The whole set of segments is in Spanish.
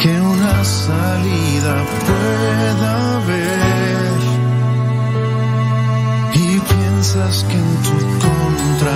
que una salida pueda haber. Y piensas que en tu contra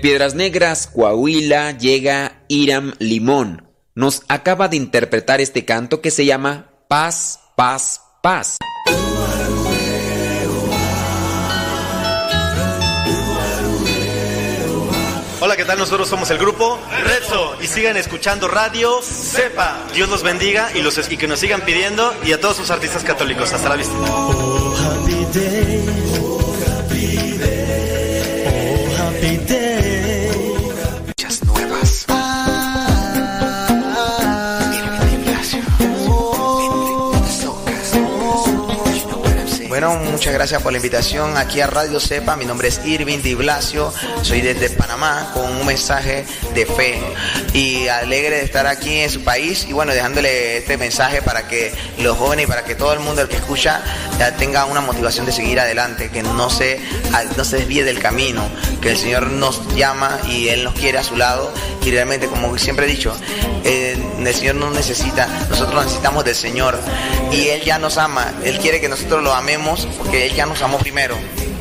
Piedras Negras, Coahuila, llega Iram Limón. Nos acaba de interpretar este canto que se llama Paz, Paz, Paz. Hola, ¿qué tal? Nosotros somos el grupo Redso y sigan escuchando Radio Sepa. Dios los bendiga y, los, y que nos sigan pidiendo y a todos sus artistas católicos. Hasta la vista. Oh, happy day. Oh, happy day. Oh, happy day. Bueno, muchas gracias por la invitación aquí a Radio Cepa. Mi nombre es Irving Di Blasio, soy desde Panamá con un mensaje de fe y alegre de estar aquí en su país. Y bueno, dejándole este mensaje para que los jóvenes y para que todo el mundo el que escucha ya tenga una motivación de seguir adelante, que no se, no se desvíe del camino, que el Señor nos llama y Él nos quiere a su lado. Y realmente, como siempre he dicho, eh, el Señor no necesita, nosotros necesitamos del Señor. Y Él ya nos ama. Él quiere que nosotros lo amemos porque Él ya nos amó primero.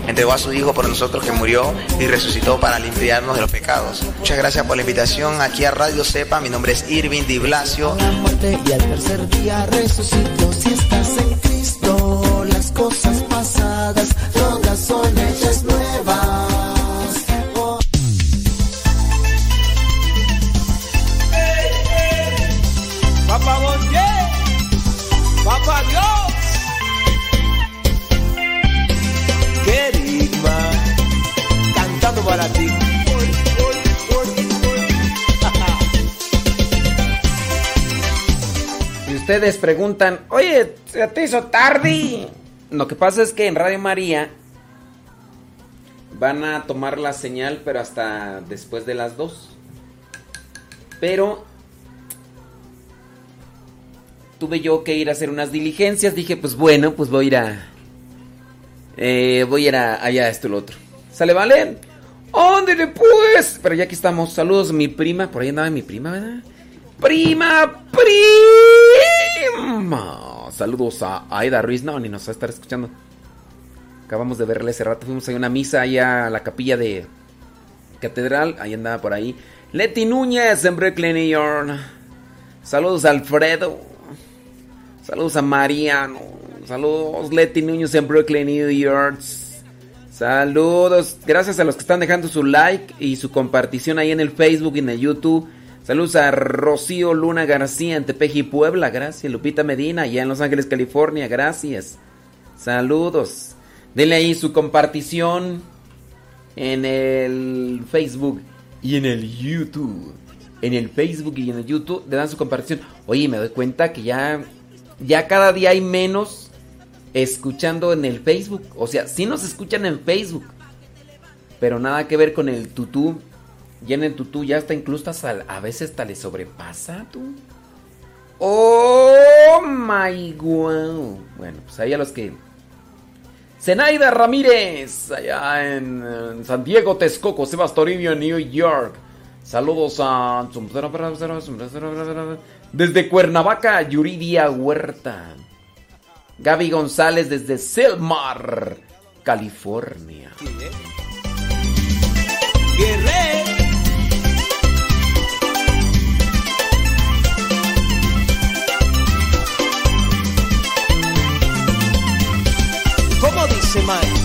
Entregó a su Hijo por nosotros que murió y resucitó para limpiarnos de los pecados. Muchas gracias por la invitación aquí a Radio Cepa. Mi nombre es Irving Di Blasio. Y al tercer día resucitó si estás en Cristo. Las cosas pasadas, todas son hechas nuevas. Ustedes preguntan, oye, ¿se te hizo tarde? Lo que pasa es que en Radio María van a tomar la señal, pero hasta después de las 2. Pero tuve yo que ir a hacer unas diligencias. Dije, pues bueno, pues voy a ir a. Eh, voy a ir a, allá, esto lo otro. ¿Sale, vale? ¡Ándale, pues! Pero ya aquí estamos. Saludos, mi prima. Por ahí andaba mi prima, ¿verdad? ¡Prima! ¡Prima! Saludos a Aida Ruiz. No, ni nos va a estar escuchando. Acabamos de verle hace rato. Fuimos a una misa allá a la capilla de Catedral. Ahí andaba por ahí. Leti Núñez en Brooklyn, New York. Saludos Alfredo. Saludos a Mariano. Saludos Leti Núñez en Brooklyn, New York. Saludos. Gracias a los que están dejando su like y su compartición ahí en el Facebook y en el YouTube. Saludos a Rocío Luna García en Tepeji, Puebla. Gracias. Lupita Medina allá en Los Ángeles, California. Gracias. Saludos. Denle ahí su compartición en el Facebook y en el YouTube. En el Facebook y en el YouTube le dan su compartición. Oye, me doy cuenta que ya, ya cada día hay menos escuchando en el Facebook. O sea, sí nos escuchan en Facebook. Pero nada que ver con el tutú. Y en el tutú ya está incluso a veces hasta le sobrepasa tú. Oh my god. Bueno, pues ahí a los que. Zenaida Ramírez, allá en, San Diego, Texcoco, Sebastoribio, New York. Saludos a. Desde Cuernavaca, Yuridia Huerta. Gaby González desde Selmar, California. semana.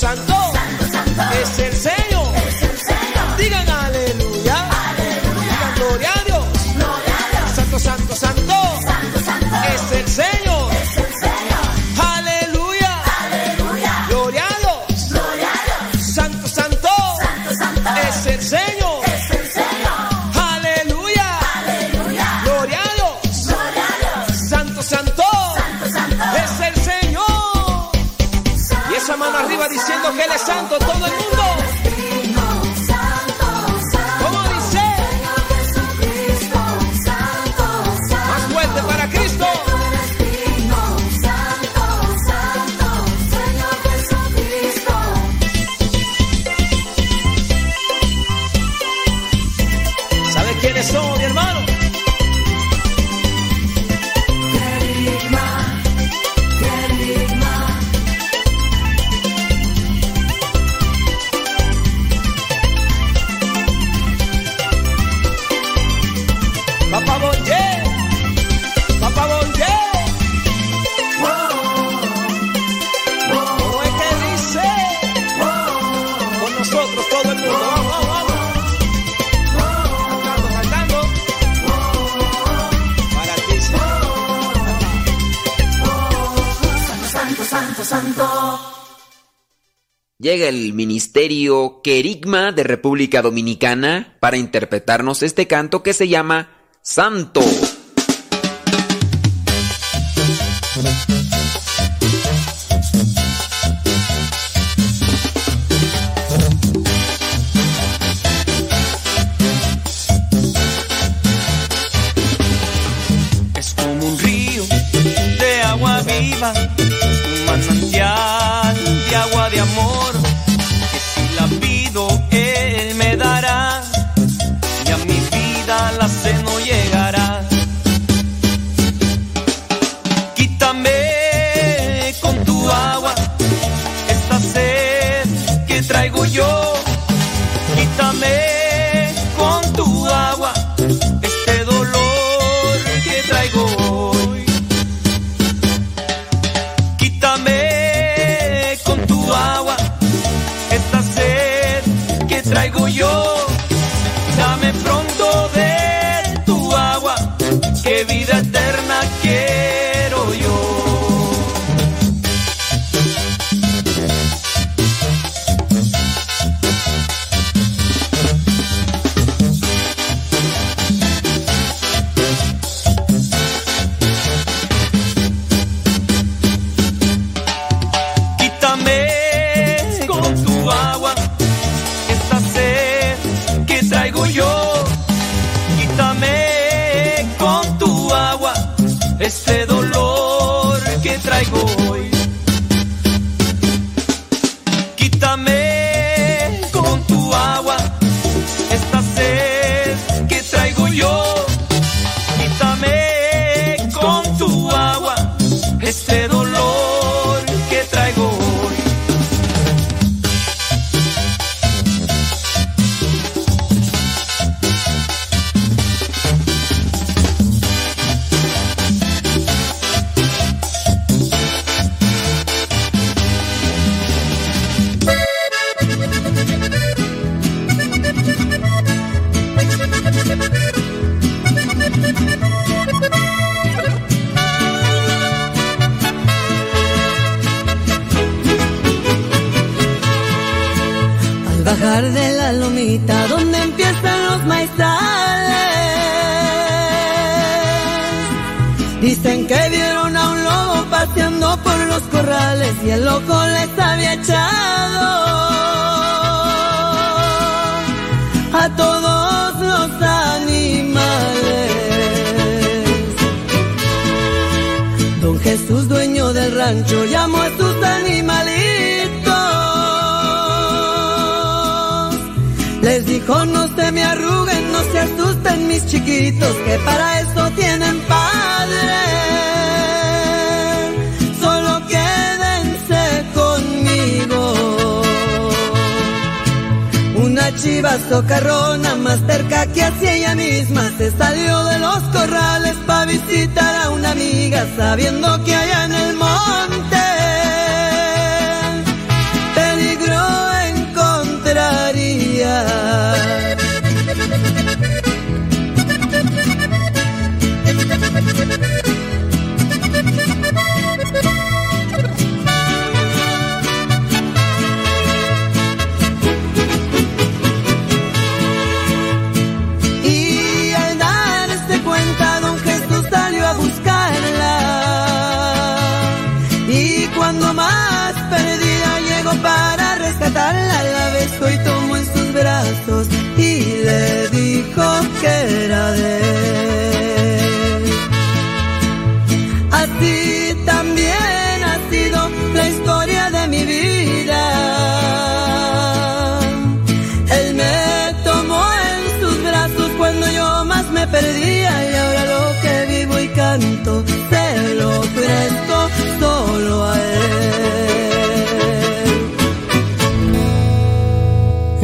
¿Cómo dice maestro? que Llega el ministerio Querigma de República Dominicana para interpretarnos este canto que se llama Santo. Y el loco les había echado a todos los animales. Don Jesús, dueño del rancho, llamó a sus animalitos. Les dijo, no se me arruguen, no se asusten mis chiquitos, que para eso tienen padre. Una chiva socarrona más cerca que hacia ella misma. Se salió de los corrales para visitar a una amiga sabiendo que allá en el monte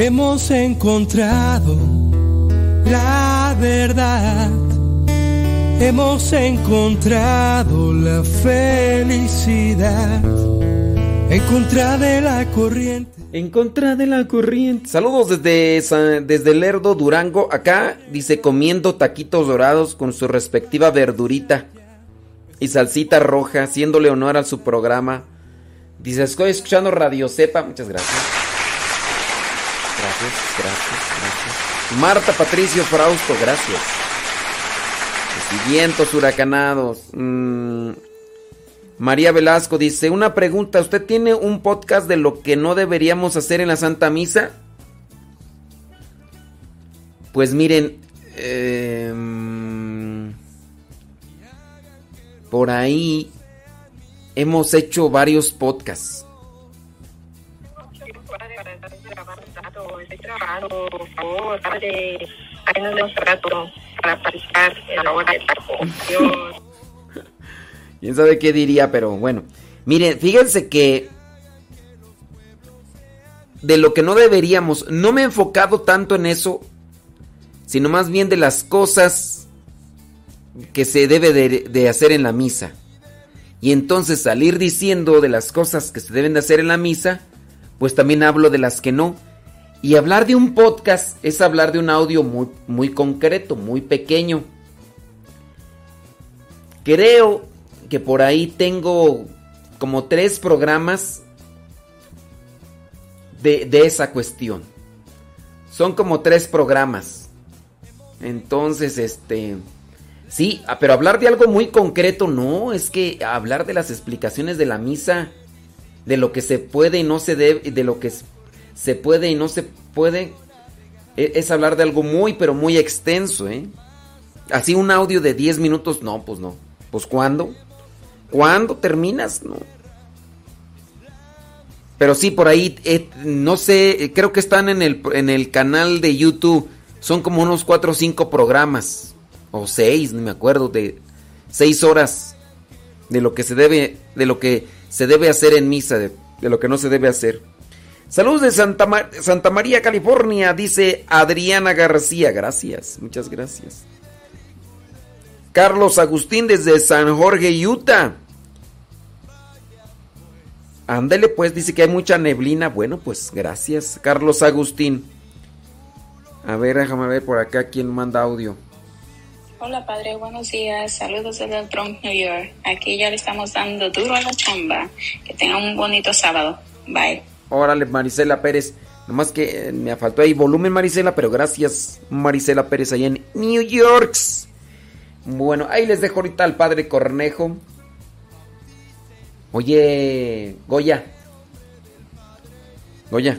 Hemos encontrado la verdad. Hemos encontrado la felicidad. En contra de la corriente. En contra de la corriente. Saludos desde, desde Lerdo, Durango. Acá dice comiendo taquitos dorados con su respectiva verdurita y salsita roja, haciéndole honor a su programa. Dice, estoy escuchando Radio Cepa. Muchas gracias. Gracias, gracias. Marta Patricio Frausto, gracias. Vientos huracanados. Mm, María Velasco dice, una pregunta, ¿usted tiene un podcast de lo que no deberíamos hacer en la Santa Misa? Pues miren, em, por ahí hemos hecho varios podcasts. Por favor, tarde. Ahí nos demos rato para platicar a la hora de la Dios. Quién sabe qué diría, pero bueno. Miren, fíjense que de lo que no deberíamos. No me he enfocado tanto en eso, sino más bien de las cosas que se debe de, de hacer en la misa. Y entonces salir diciendo de las cosas que se deben de hacer en la misa, pues también hablo de las que no. Y hablar de un podcast es hablar de un audio muy, muy concreto, muy pequeño. Creo que por ahí tengo como tres programas de, de esa cuestión. Son como tres programas. Entonces, este... Sí, ah, pero hablar de algo muy concreto, no, es que hablar de las explicaciones de la misa, de lo que se puede y no se debe, de lo que se puede y no se puede, e, es hablar de algo muy, pero muy extenso, ¿eh? Así un audio de 10 minutos, no, pues no. Pues ¿cuándo? ¿Cuándo terminas? No. Pero sí, por ahí, eh, no sé, creo que están en el, en el canal de YouTube. Son como unos 4 o 5 programas o seis, no me acuerdo, de seis horas de lo que se debe, de lo que se debe hacer en misa, de, lo que no se debe hacer. Saludos de Santa, María, California, dice Adriana García. Gracias, muchas gracias. Carlos Agustín desde San Jorge, Utah. Ándele pues, dice que hay mucha neblina. Bueno, pues gracias, Carlos Agustín. A ver, déjame ver por acá quién manda audio. Hola padre, buenos días. Saludos desde el Bronx, New York. Aquí ya le estamos dando duro a la chamba. Que tengan un bonito sábado. Bye. Órale, Marisela Pérez. Nomás que eh, me faltó ahí volumen, Marisela, pero gracias, Marisela Pérez, ahí en New York. Bueno, ahí les dejo ahorita al padre Cornejo. Oye, Goya. Goya,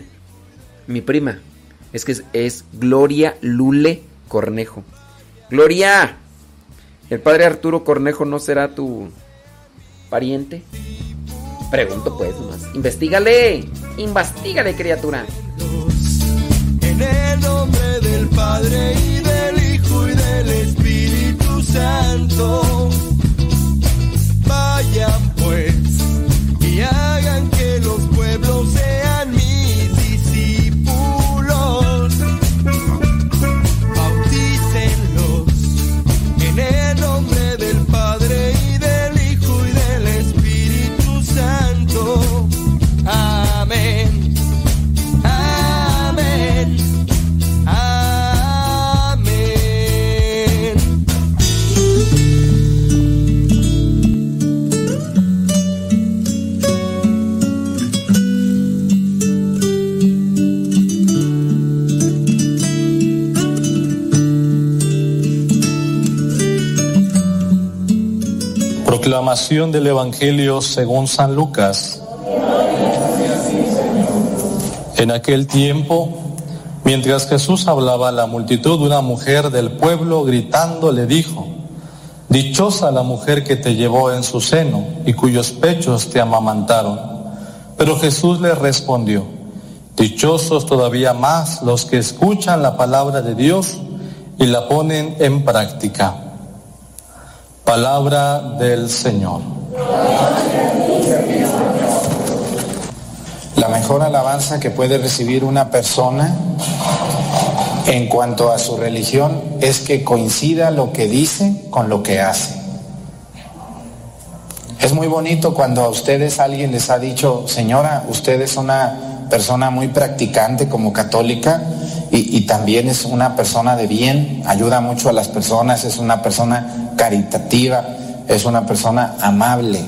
mi prima. Es que es, es Gloria Lule Cornejo. Gloria, ¿el padre Arturo Cornejo no será tu pariente? Pregunto pues nomás. Investígale, investigale criatura. En el nombre del Padre y del Hijo y del Espíritu Santo. Vayan pues y hagan que los pueblos sean Proclamación del Evangelio según San Lucas. En aquel tiempo, mientras Jesús hablaba a la multitud, una mujer del pueblo gritando le dijo, Dichosa la mujer que te llevó en su seno y cuyos pechos te amamantaron. Pero Jesús le respondió, Dichosos todavía más los que escuchan la palabra de Dios y la ponen en práctica. Palabra del Señor. La mejor alabanza que puede recibir una persona en cuanto a su religión es que coincida lo que dice con lo que hace. Es muy bonito cuando a ustedes alguien les ha dicho, señora, usted es una persona muy practicante como católica y, también es una persona de bien, ayuda mucho a las personas, es una persona caritativa, es una persona amable.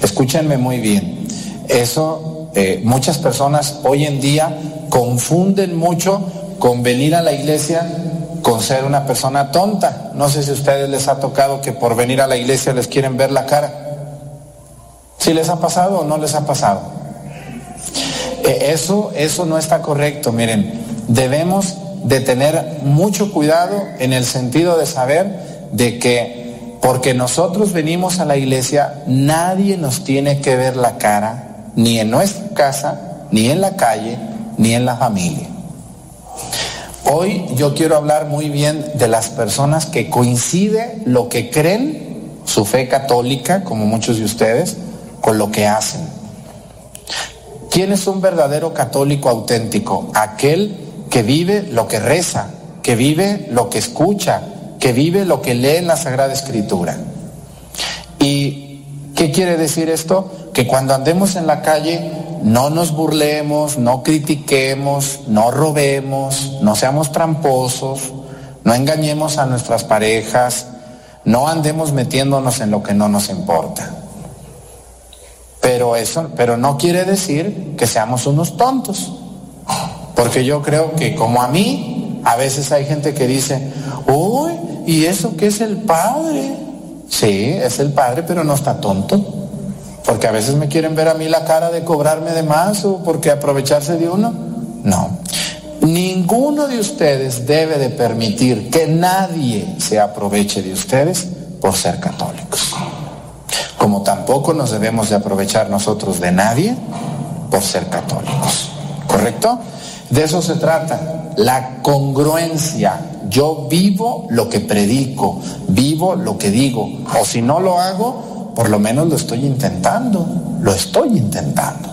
Escúchenme muy bien, eso eh, muchas personas hoy en día confunden mucho con venir a la iglesia con ser una persona tonta. No sé si a ustedes les ha tocado que por venir a la iglesia les quieren ver la cara. ¿Si les ha pasado o no les ha pasado? Eh, eso, eso no está correcto, miren. Debemos de tener mucho cuidado en el sentido de saber de que porque nosotros venimos a la iglesia, nadie nos tiene que ver la cara, ni en nuestra casa, ni en la calle, ni en la familia. Hoy yo quiero hablar muy bien de las personas que coincide lo que creen, su fe católica, como muchos de ustedes, con lo que hacen. ¿Quién es un verdadero católico auténtico? Aquel que vive lo que reza, que vive lo que escucha, que vive lo que lee en la Sagrada Escritura. ¿Y qué quiere decir esto? Que cuando andemos en la calle no nos burlemos, no critiquemos, no robemos, no seamos tramposos, no engañemos a nuestras parejas, no andemos metiéndonos en lo que no nos importa. Pero eso, pero no quiere decir que seamos unos tontos. Porque yo creo que como a mí, a veces hay gente que dice, uy, ¿y eso qué es el padre? Sí, es el padre, pero no está tonto. Porque a veces me quieren ver a mí la cara de cobrarme de más o porque aprovecharse de uno. No. Ninguno de ustedes debe de permitir que nadie se aproveche de ustedes por ser católicos. Como tampoco nos debemos de aprovechar nosotros de nadie por ser católicos. ¿Correcto? De eso se trata. La congruencia. Yo vivo lo que predico, vivo lo que digo. O si no lo hago, por lo menos lo estoy intentando. Lo estoy intentando.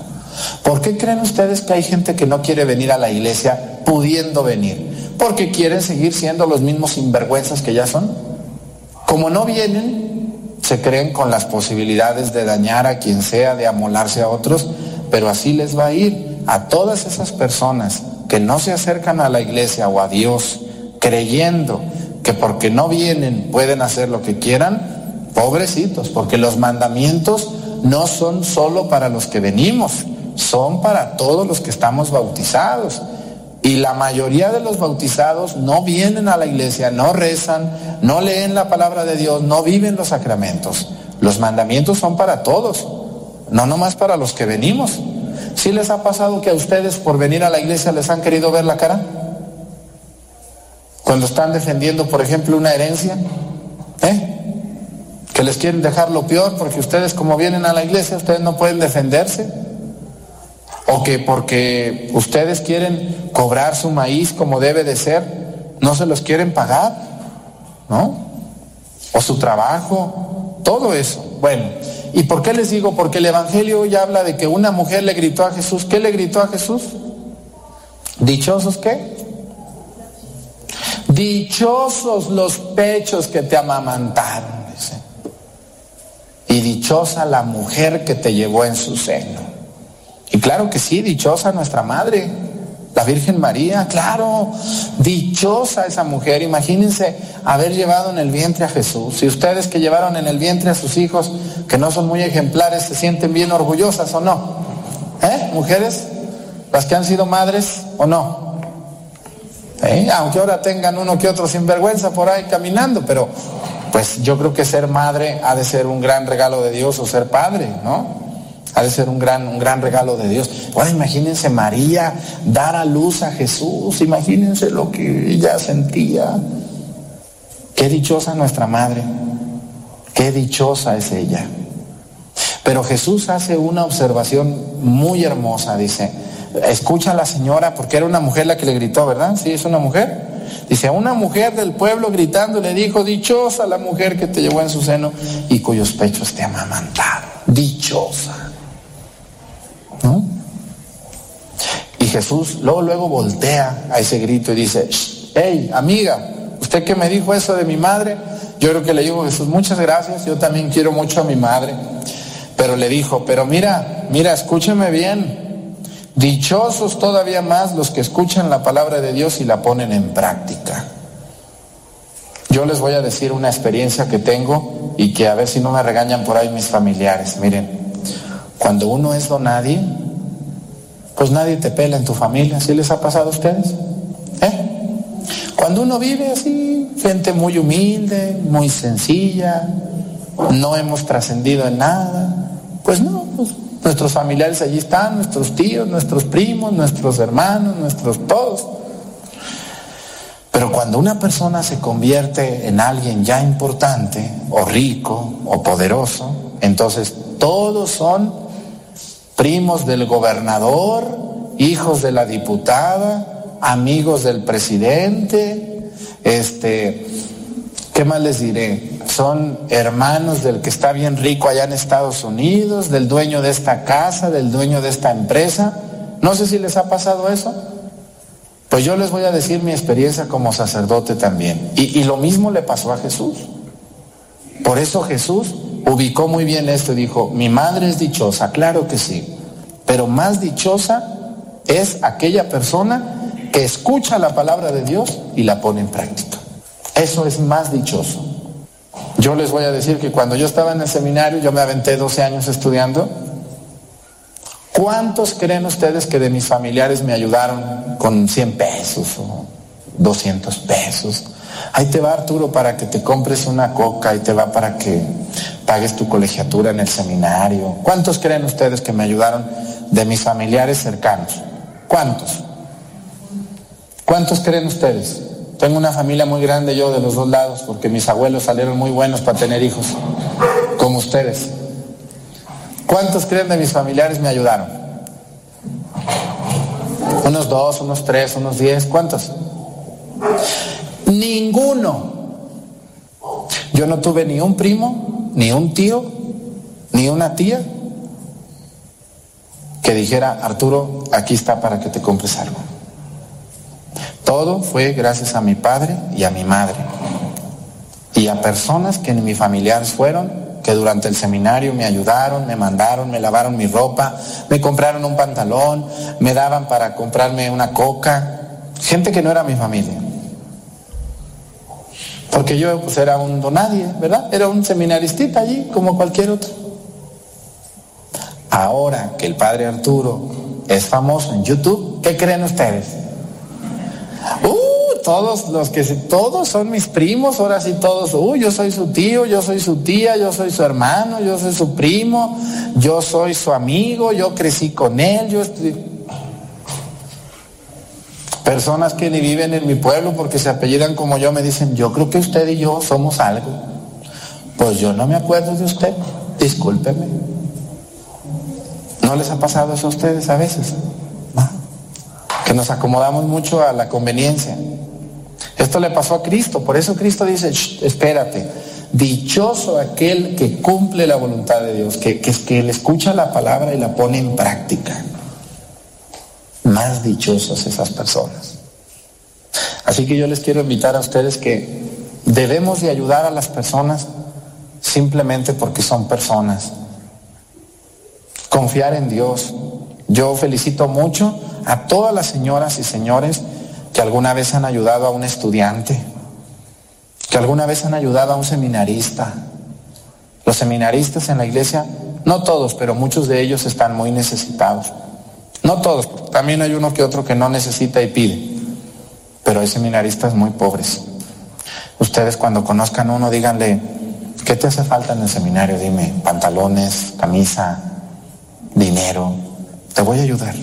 ¿Por qué creen ustedes que hay gente que no quiere venir a la iglesia pudiendo venir? Porque quieren seguir siendo los mismos sinvergüenzas que ya son. Como no vienen, se creen con las posibilidades de dañar a quien sea, de amolarse a otros, pero así les va a ir a todas esas personas que no se acercan a la iglesia o a Dios creyendo que porque no vienen pueden hacer lo que quieran, pobrecitos, porque los mandamientos no son solo para los que venimos, son para todos los que estamos bautizados. Y la mayoría de los bautizados no vienen a la iglesia, no rezan, no leen la palabra de Dios, no viven los sacramentos. Los mandamientos son para todos, no nomás para los que venimos. ¿Sí les ha pasado que a ustedes por venir a la iglesia les han querido ver la cara? Cuando están defendiendo, por ejemplo, una herencia, ¿eh? Que les quieren dejar lo peor porque ustedes como vienen a la iglesia, ustedes no pueden defenderse. O que porque ustedes quieren cobrar su maíz como debe de ser, no se los quieren pagar, ¿no? O su trabajo, todo eso. Bueno, ¿y por qué les digo? Porque el Evangelio hoy habla de que una mujer le gritó a Jesús. ¿Qué le gritó a Jesús? ¿Dichosos qué? Dichosos los pechos que te amamantaron. Y dichosa la mujer que te llevó en su seno. Claro que sí, dichosa nuestra madre, la Virgen María, claro, dichosa esa mujer. Imagínense haber llevado en el vientre a Jesús. Si ustedes que llevaron en el vientre a sus hijos, que no son muy ejemplares, se sienten bien orgullosas o no. ¿Eh? Mujeres, las que han sido madres o no. ¿Eh? Aunque ahora tengan uno que otro sinvergüenza por ahí caminando, pero pues yo creo que ser madre ha de ser un gran regalo de Dios o ser padre, ¿no? Ha de ser un gran, un gran regalo de Dios. Ahora imagínense María dar a luz a Jesús, imagínense lo que ella sentía. Qué dichosa nuestra madre, qué dichosa es ella. Pero Jesús hace una observación muy hermosa, dice, escucha a la señora, porque era una mujer la que le gritó, ¿verdad? Sí, es una mujer. Dice, una mujer del pueblo gritando le dijo, dichosa la mujer que te llevó en su seno y cuyos pechos te amamantaron. Dichosa. Y Jesús luego, luego voltea a ese grito y dice, hey, amiga, ¿usted qué me dijo eso de mi madre? Yo creo que le dijo Jesús, muchas gracias, yo también quiero mucho a mi madre. Pero le dijo, pero mira, mira, escúcheme bien. Dichosos todavía más los que escuchan la palabra de Dios y la ponen en práctica. Yo les voy a decir una experiencia que tengo y que a ver si no me regañan por ahí mis familiares. Miren, cuando uno es don nadie, pues nadie te pela en tu familia. ¿Sí les ha pasado a ustedes? ¿Eh? Cuando uno vive así, gente muy humilde, muy sencilla, no hemos trascendido en nada, pues no, pues nuestros familiares allí están, nuestros tíos, nuestros primos, nuestros hermanos, nuestros todos. Pero cuando una persona se convierte en alguien ya importante, o rico, o poderoso, entonces todos son primos del gobernador, hijos de la diputada, amigos del presidente, este, ¿qué más les diré? son hermanos del que está bien rico allá en Estados Unidos, del dueño de esta casa, del dueño de esta empresa. No sé si les ha pasado eso. Pues yo les voy a decir mi experiencia como sacerdote también. Y, y lo mismo le pasó a Jesús. Por eso Jesús ubicó muy bien esto y dijo, mi madre es dichosa, claro que sí, pero más dichosa es aquella persona que escucha la palabra de Dios y la pone en práctica. Eso es más dichoso. Yo les voy a decir que cuando yo estaba en el seminario, yo me aventé 12 años estudiando, ¿cuántos creen ustedes que de mis familiares me ayudaron con 100 pesos o 200 pesos? Ahí te va Arturo para que te compres una coca, ahí te va para que pagues tu colegiatura en el seminario. ¿Cuántos creen ustedes que me ayudaron de mis familiares cercanos? ¿Cuántos? ¿Cuántos creen ustedes? Tengo una familia muy grande yo de los dos lados porque mis abuelos salieron muy buenos para tener hijos, como ustedes. ¿Cuántos creen de mis familiares me ayudaron? Unos dos, unos tres, unos diez, ¿cuántos? Ninguno. Yo no tuve ni un primo, ni un tío, ni una tía que dijera, Arturo, aquí está para que te compres algo. Todo fue gracias a mi padre y a mi madre. Y a personas que ni mis familiares fueron, que durante el seminario me ayudaron, me mandaron, me lavaron mi ropa, me compraron un pantalón, me daban para comprarme una coca. Gente que no era mi familia. Porque yo pues era un donadie, ¿verdad? Era un seminaristita allí, como cualquier otro. Ahora que el padre Arturo es famoso en YouTube, ¿qué creen ustedes? Uh, todos los que todos son mis primos, ahora sí todos, uh, yo soy su tío, yo soy su tía, yo soy su hermano, yo soy su primo, yo soy su amigo, yo crecí con él, yo estoy... Personas que ni viven en mi pueblo porque se apellidan como yo me dicen, yo creo que usted y yo somos algo. Pues yo no me acuerdo de usted, discúlpeme. ¿No les ha pasado eso a ustedes a veces? Que nos acomodamos mucho a la conveniencia. Esto le pasó a Cristo, por eso Cristo dice, espérate, dichoso aquel que cumple la voluntad de Dios, que, que, que él escucha la palabra y la pone en práctica. Más dichosos esas personas. Así que yo les quiero invitar a ustedes que debemos de ayudar a las personas simplemente porque son personas. Confiar en Dios. Yo felicito mucho a todas las señoras y señores que alguna vez han ayudado a un estudiante, que alguna vez han ayudado a un seminarista. Los seminaristas en la iglesia, no todos, pero muchos de ellos están muy necesitados. No todos, también hay uno que otro que no necesita y pide, pero hay seminaristas muy pobres. Ustedes cuando conozcan uno, díganle, ¿qué te hace falta en el seminario? Dime, pantalones, camisa, dinero, te voy a ayudar.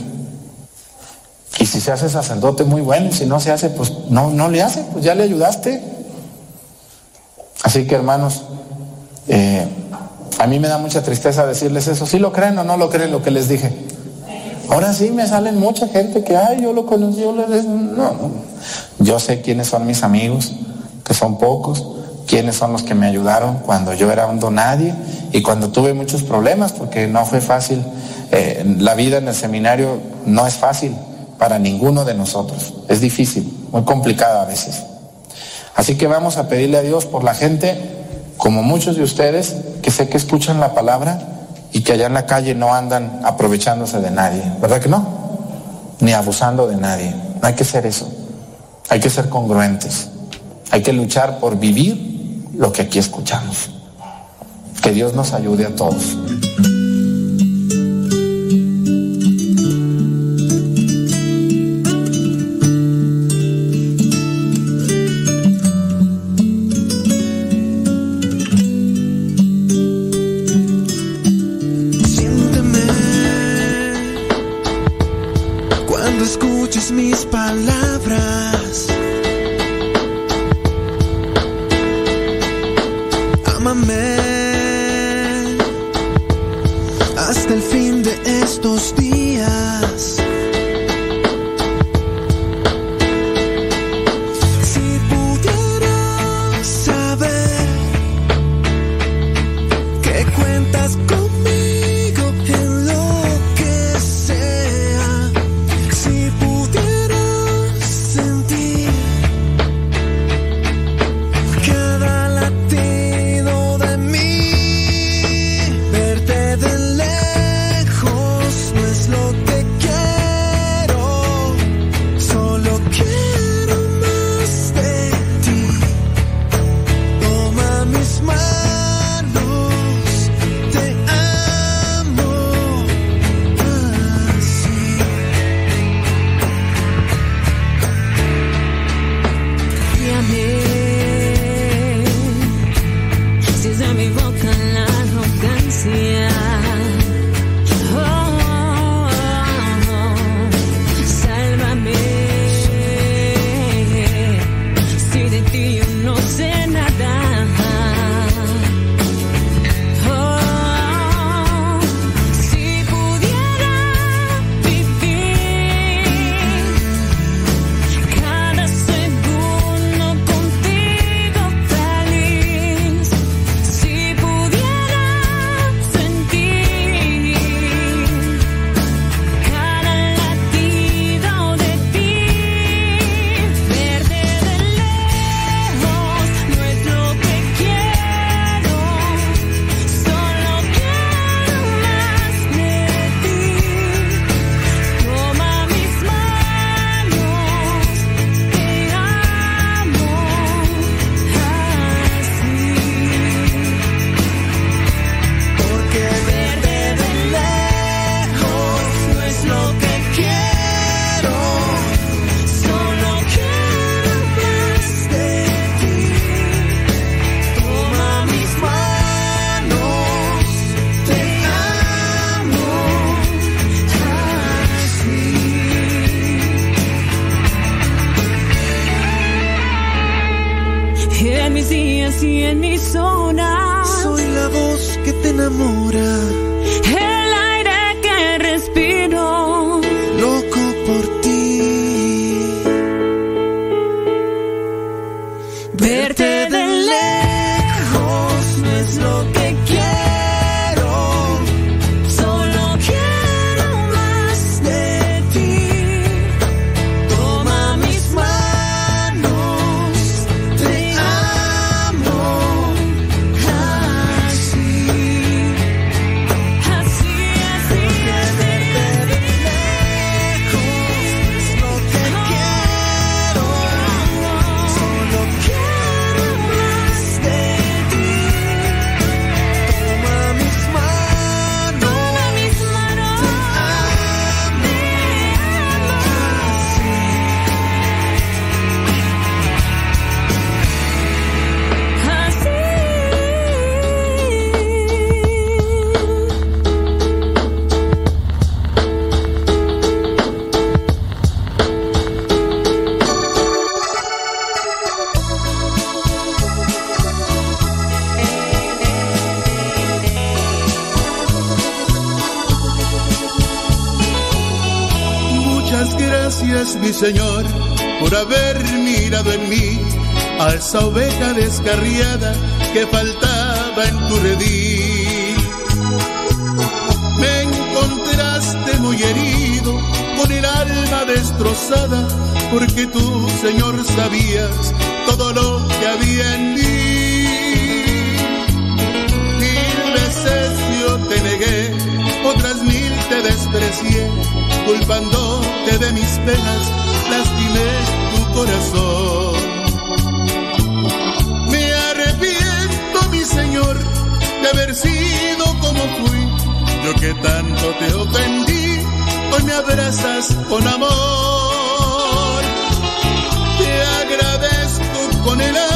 Y si se hace sacerdote, muy bueno, si no se hace, pues no, no le hace, pues ya le ayudaste. Así que hermanos, eh, a mí me da mucha tristeza decirles eso. ¿Sí lo creen o no lo creen lo que les dije? Ahora sí me salen mucha gente que, ay, yo lo conocí, yo le... No, no. Yo sé quiénes son mis amigos, que son pocos, quiénes son los que me ayudaron cuando yo era un donadie y cuando tuve muchos problemas, porque no fue fácil. Eh, la vida en el seminario no es fácil para ninguno de nosotros. Es difícil, muy complicada a veces. Así que vamos a pedirle a Dios por la gente, como muchos de ustedes, que sé que escuchan la palabra y que allá en la calle no andan aprovechándose de nadie, ¿verdad que no? Ni abusando de nadie. No hay que ser eso. Hay que ser congruentes. Hay que luchar por vivir lo que aquí escuchamos. Que Dios nos ayude a todos. Señor, por haber mirado en mí a esa oveja descarriada que faltaba en tu redil. Me encontraste muy herido, con el alma destrozada, porque tú, Señor, sabías todo lo que había en mí. Mil veces yo te negué, otras mil te desprecié, culpándote de mis penas, lastimé tu corazón. Me arrepiento, mi Señor, de haber sido como fui, yo que tanto te ofendí, hoy me abrazas con amor. Te agradezco con el alma,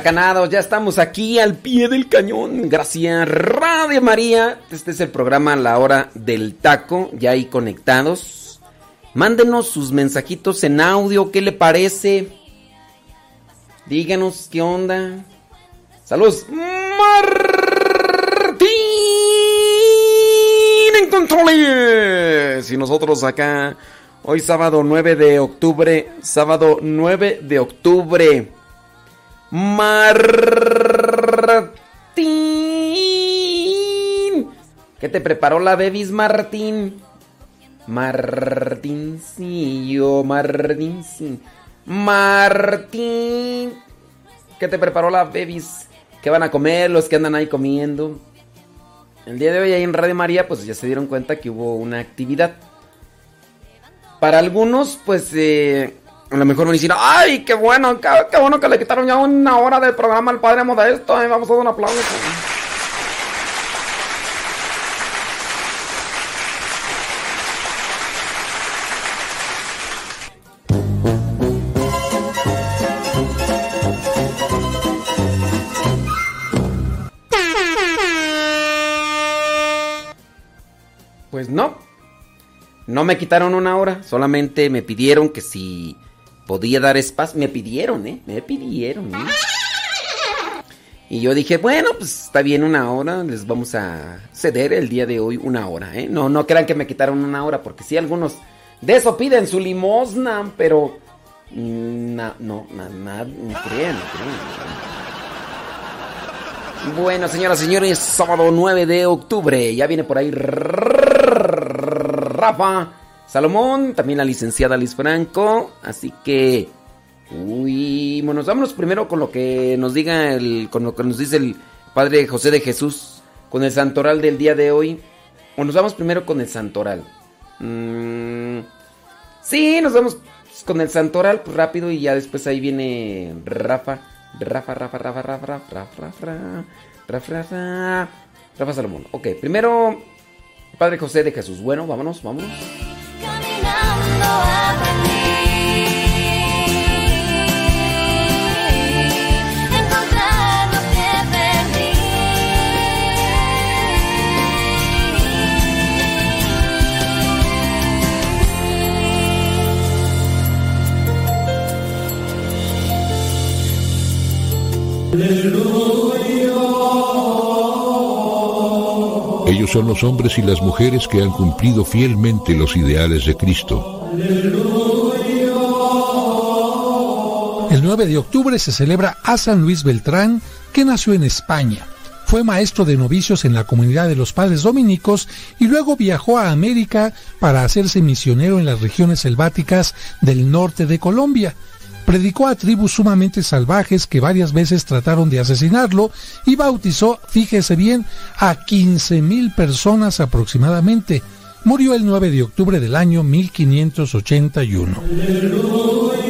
Vientos huracanados, ya estamos aquí al pie del cañón. Gracias, Radio María. Este es el programa La Hora del Taco, ya ahí conectados. Mándenos sus mensajitos en audio, ¿qué le parece? Díganos qué onda. Saludos. Martín en controles. Y nosotros acá, hoy sábado 9 de octubre, sábado 9 de octubre. Martín. ¿Qué te preparó la Bebis Martín? Martincillo, Martín. Martín. ¿Qué te preparó la Bebis? ¿Qué van a comer los que andan ahí comiendo? El día de hoy ahí en Radio María pues ya se dieron cuenta que hubo una actividad. Para algunos pues eh, a lo mejor van a ¡ay, qué bueno! Qué, bueno que le quitaron ya una hora de programa al Padre Modesto! eh, vamos a dar un aplauso. Pues no. No me quitaron una hora, solamente me pidieron que si podía dar espacio. Me pidieron, ¿eh? Me pidieron, ¿eh? Y yo dije, bueno, pues está bien una hora, les vamos a ceder el día de hoy una hora, ¿eh? No, no crean que me quitaron una hora, porque sí, algunos de eso piden su limosna, pero... mm, na- no, nada, no crean, no crean. Bueno, señoras y señores, sábado 9 de octubre. Ya viene por ahí Rafa Salomón, también la licenciada Liz Franco. Así que. Uy, bueno, vámonos primero con lo que nos diga el. con lo que nos dice el padre José de Jesús. Con el santoral del día de hoy. O nos vamos primero con el santoral. Mm, sí, nos vamos con el santoral pues, rápido y ya después ahí viene Rafa. Rafa, Rafa, Rafa, Rafa, Rafa, Rafa, Rafa, Rafa, Rafa, Rafa Salomón. Ok, primero Padre José de Jesús. Bueno, vámonos, vámonos. Ellos son los hombres y las mujeres que han cumplido fielmente los ideales de Cristo. El 9 de octubre se celebra a San Luis Beltrán, que nació en España. Fue maestro de novicios en la comunidad de los padres dominicos y luego viajó a América para hacerse misionero en las regiones selváticas del norte de Colombia. Predicó a tribus sumamente salvajes que varias veces trataron de asesinarlo y bautizó, fíjese bien, a 15.000 personas aproximadamente. Murió el 9 de octubre del año 1581.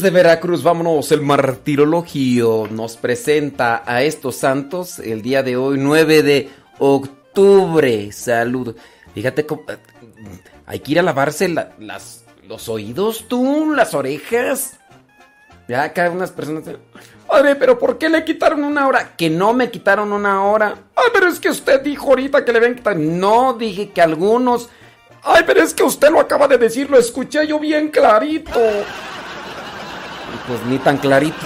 De Veracruz, vámonos. El martirologio nos presenta a estos santos el día de hoy, 9 de octubre. Salud. Fíjate, cómo- hay que ir a lavarse la- las, los oídos, tú, las orejas. Ya acá unas personas. Padre, pero ¿por qué le quitaron una hora? Que no me quitaron una hora. Ay, pero es que usted dijo ahorita que le habían quitado. No, dije que algunos. Ay, pero es que usted lo acaba de decir, lo escuché yo bien clarito. Pues ni tan clarito.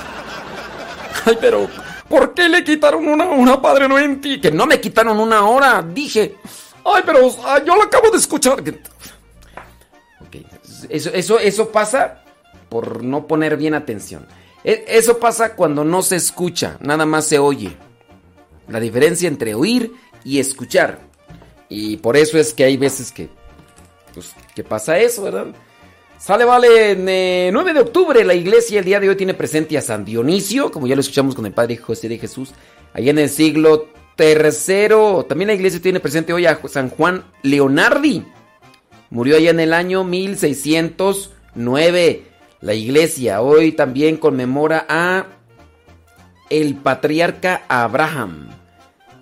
Ay, pero ¿por qué le quitaron una hora, padre? No enti- Que no me quitaron una hora, dije. Ay, pero yo lo acabo de escuchar. Que- Ok, Eso, eso, eso pasa por no poner bien atención. E- Eso pasa cuando no se escucha, nada más se oye. La diferencia entre oír y escuchar. Y por eso es que hay veces que, pues, que pasa eso, ¿verdad? Sale, vale, en, eh, 9 de octubre la iglesia el día de hoy tiene presente a San Dionisio, como ya lo escuchamos con el Padre José de Jesús, allá en el siglo tercero. También la iglesia tiene presente hoy a San Juan Leonardi. Murió allá en el año 1609. La iglesia hoy también conmemora a el patriarca Abraham.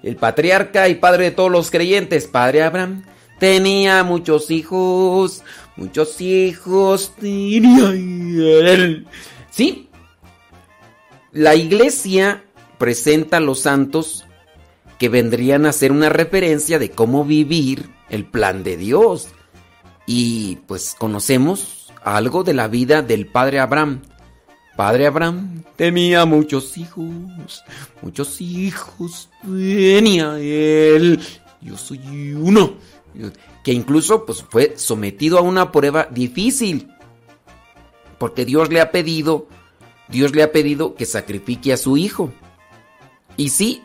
El patriarca y padre de todos los creyentes, padre Abraham, tenía muchos hijos, muchos hijos tenía él. Sí, la iglesia presenta a los santos que vendrían a ser una referencia de cómo vivir el plan de Dios. Y pues conocemos algo de la vida del padre Abraham. Padre Abraham tenía muchos hijos, muchos hijos tenía él. Yo soy uno. Que incluso pues fue sometido a una prueba difícil. Porque Dios le ha pedido, Dios le ha pedido que sacrifique a su hijo. Y sí,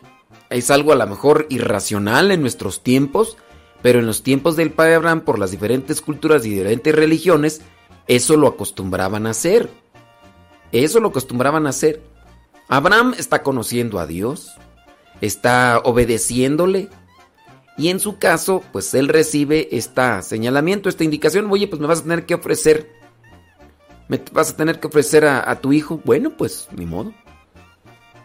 es algo a lo mejor irracional en nuestros tiempos, pero en los tiempos del padre Abraham, por las diferentes culturas y diferentes religiones, eso lo acostumbraban a hacer. Eso lo acostumbraban a hacer. Abraham está conociendo a Dios, está obedeciéndole, y en su caso, pues él recibe este señalamiento, esta indicación, oye, pues me vas a tener que ofrecer, me vas a tener que ofrecer a, tu hijo. Bueno, pues, ni modo.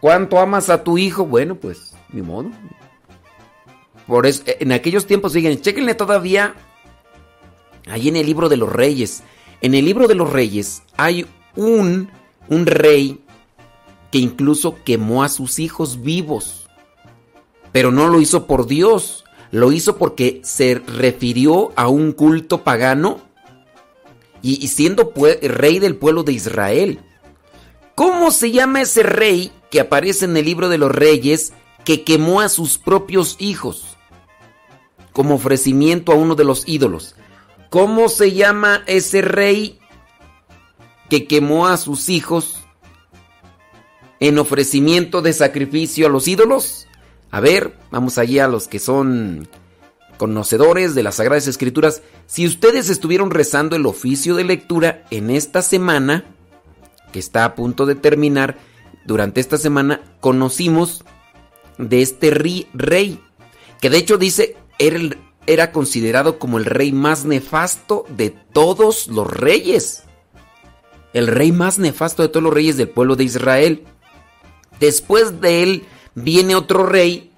¿Cuánto amas a tu hijo? Bueno, pues, ni modo. Por eso, en aquellos tiempos, siguen, chequenle todavía ahí en el libro de los reyes. En el libro de los reyes hay un, un rey que incluso quemó a sus hijos vivos. Pero no lo hizo por Dios, lo hizo porque se refirió a un culto pagano y, siendo rey del pueblo de Israel. ¿Cómo se llama ese rey que aparece en el libro de los reyes que quemó a sus propios hijos como ofrecimiento a uno de los ídolos? ¿Cómo se llama ese rey que quemó a sus hijos en ofrecimiento de sacrificio a los ídolos? A ver, vamos allá a los que son conocedores de las Sagradas Escrituras. Si ustedes estuvieron rezando el oficio de lectura en esta semana, que está a punto de terminar, durante esta semana conocimos de este rey, que de hecho dice era, era considerado como el rey más nefasto de todos los reyes. El rey más nefasto de todos los reyes del pueblo de Israel. Después de él viene otro rey,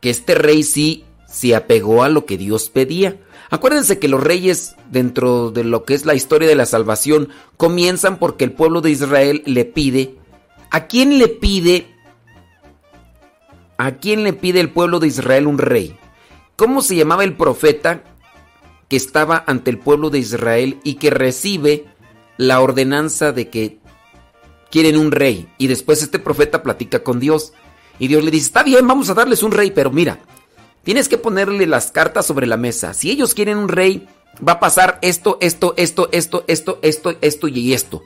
que este rey sí se apegó a lo que Dios pedía. Acuérdense que los reyes, dentro de lo que es la historia de la salvación, comienzan porque el pueblo de Israel le pide. ¿A quién le pide? ¿A quién le pide el pueblo de Israel un rey? ¿Cómo se llamaba el profeta que estaba ante el pueblo de Israel y que recibe la ordenanza de que quieren un rey? Y después este profeta platica con Dios. Y Dios le dice, está bien, vamos a darles un rey, pero mira, tienes que ponerle las cartas sobre la mesa. Si ellos quieren un rey, va a pasar esto, esto, esto, esto, esto, esto, esto y esto.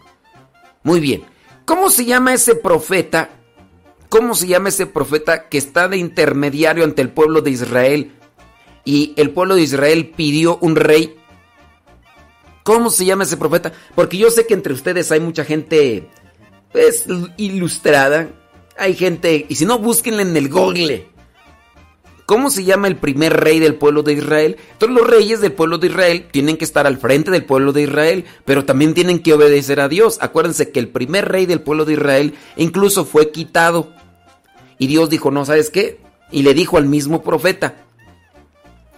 Muy bien. ¿Cómo se llama ese profeta? ¿Cómo se llama ese profeta que está de intermediario ante el pueblo de Israel? Y el pueblo de Israel pidió un rey. ¿Cómo se llama ese profeta? Porque yo sé que entre ustedes hay mucha gente pues, ilustrada. Hay gente, y si no, búsquenle en el google. ¿Cómo se llama el primer rey del pueblo de Israel? Entonces los reyes del pueblo de Israel tienen que estar al frente del pueblo de Israel, pero también tienen que obedecer a Dios. Acuérdense que el primer rey del pueblo de Israel incluso fue quitado. Y Dios dijo, no, ¿sabes qué? Y le dijo al mismo profeta,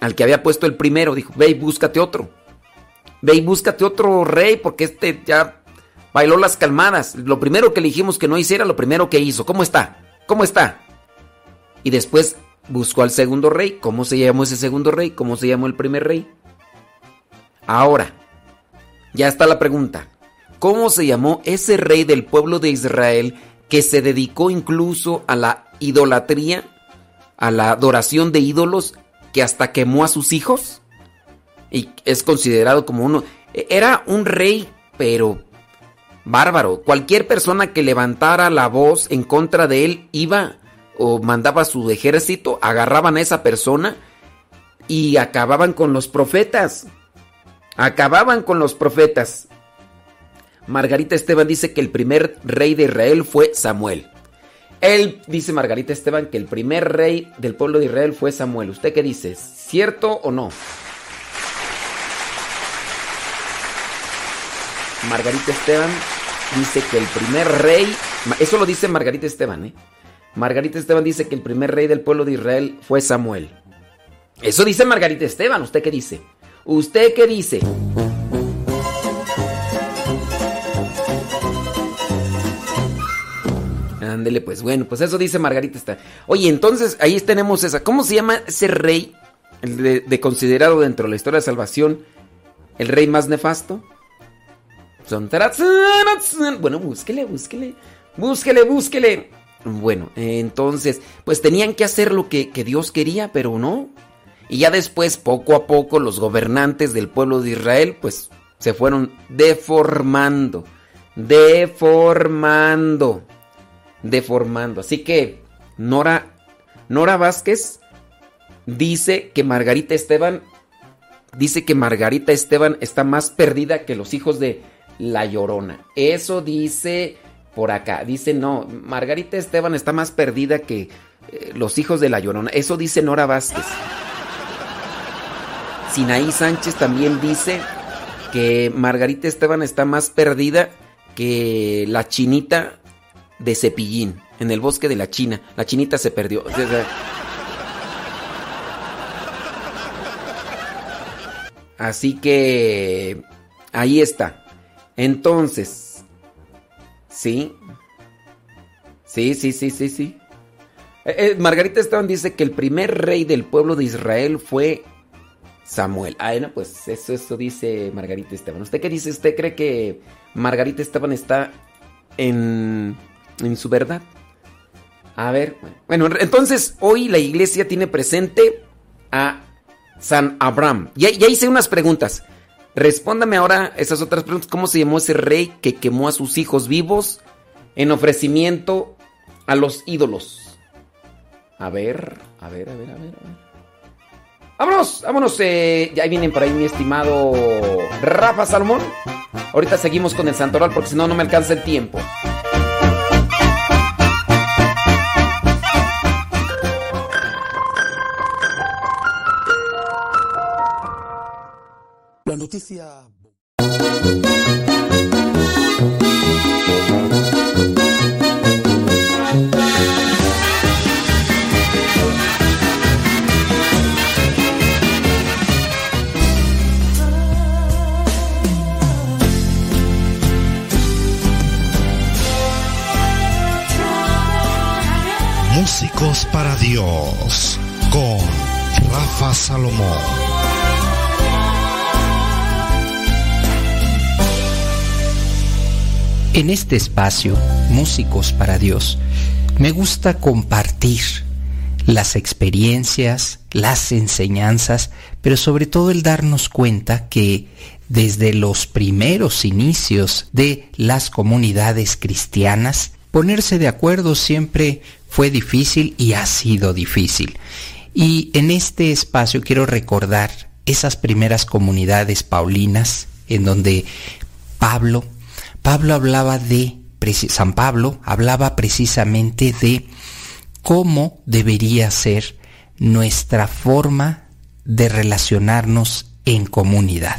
al que había puesto el primero, dijo, ve y búscate otro. Ve y búscate otro rey porque este ya bailó las calmadas. Lo primero que le dijimos que no hiciera, lo primero que hizo. ¿Cómo está? ¿Cómo está? Y después buscó al segundo rey. ¿Cómo se llamó ese segundo rey? ¿Cómo se llamó el primer rey? Ahora, ya está la pregunta. ¿Cómo se llamó ese rey del pueblo de Israel que se dedicó incluso a la idolatría, a la adoración de ídolos, que hasta quemó a sus hijos? Y es considerado como uno... Era un rey, pero bárbaro. Cualquier persona que levantara la voz en contra de él iba o mandaba su ejército, agarraban a esa persona y acababan con los profetas. Acababan con los profetas. Margarita Esteban dice que el primer rey de Israel fue Samuel. Él dice Margarita Esteban que el primer rey del pueblo de Israel fue Samuel. ¿Usted qué dice? ¿Cierto o no? Margarita Esteban dice que el primer rey, eso lo dice Margarita Esteban, ¿eh? Margarita Esteban dice que el primer rey del pueblo de Israel fue Samuel. Eso dice Margarita Esteban. ¿Usted qué dice? ¿Usted qué dice? Ándele, pues bueno, pues eso dice Margarita Esteban. Oye, entonces ahí tenemos esa. ¿Cómo se llama ese rey de, de considerado dentro de la historia de salvación el rey más nefasto? Bueno, búsquele, búsquele, búsquele, búsquele. Bueno, entonces, pues tenían que hacer lo que, que, Dios quería, pero no. Y ya después, poco a poco, los gobernantes del pueblo de Israel, pues se fueron deformando, deformando, deformando. Así que Nora, Nora Vázquez dice que Margarita Esteban, dice que Margarita Esteban está más perdida que los hijos de La Llorona. Eso dice por acá. Dice, no, Margarita Esteban está más perdida que eh, los hijos de la Llorona. Eso dice Nora Vázquez. Sinaí Sánchez también dice que Margarita Esteban está más perdida que la chinita de Cepillín, en el bosque de la China. La chinita se perdió. Así que ahí está. Entonces, sí. Sí, sí, sí, sí, sí. Eh, eh, Margarita Esteban dice que el primer rey del pueblo de Israel fue Samuel. Ah, no, pues eso, eso dice Margarita Esteban. ¿Usted qué dice? ¿Usted cree que Margarita Esteban está en, en su verdad? A ver, bueno, entonces hoy la iglesia tiene presente a San Abraham. Ya hice unas preguntas. Respóndame ahora esas otras preguntas. ¿Cómo se llamó ese rey que quemó a sus hijos vivos en ofrecimiento a los ídolos? A ver, a ver, a ver, a ver. A ver. Vámonos, vámonos. Eh, ya vienen por ahí mi estimado Rafa Salmón. Ahorita seguimos con el santoral porque si no, no me alcanza el tiempo. Notícia Músicos para Dios con Rafa Salomón. En este espacio, Músicos para Dios, me gusta compartir las experiencias, las enseñanzas, pero sobre todo el darnos cuenta que desde los primeros inicios de las comunidades cristianas, ponerse de acuerdo siempre fue difícil y ha sido difícil. Y en este espacio quiero recordar esas primeras comunidades paulinas en donde Pablo, Pablo hablaba de, San Pablo hablaba precisamente de cómo debería ser nuestra forma de relacionarnos en comunidad.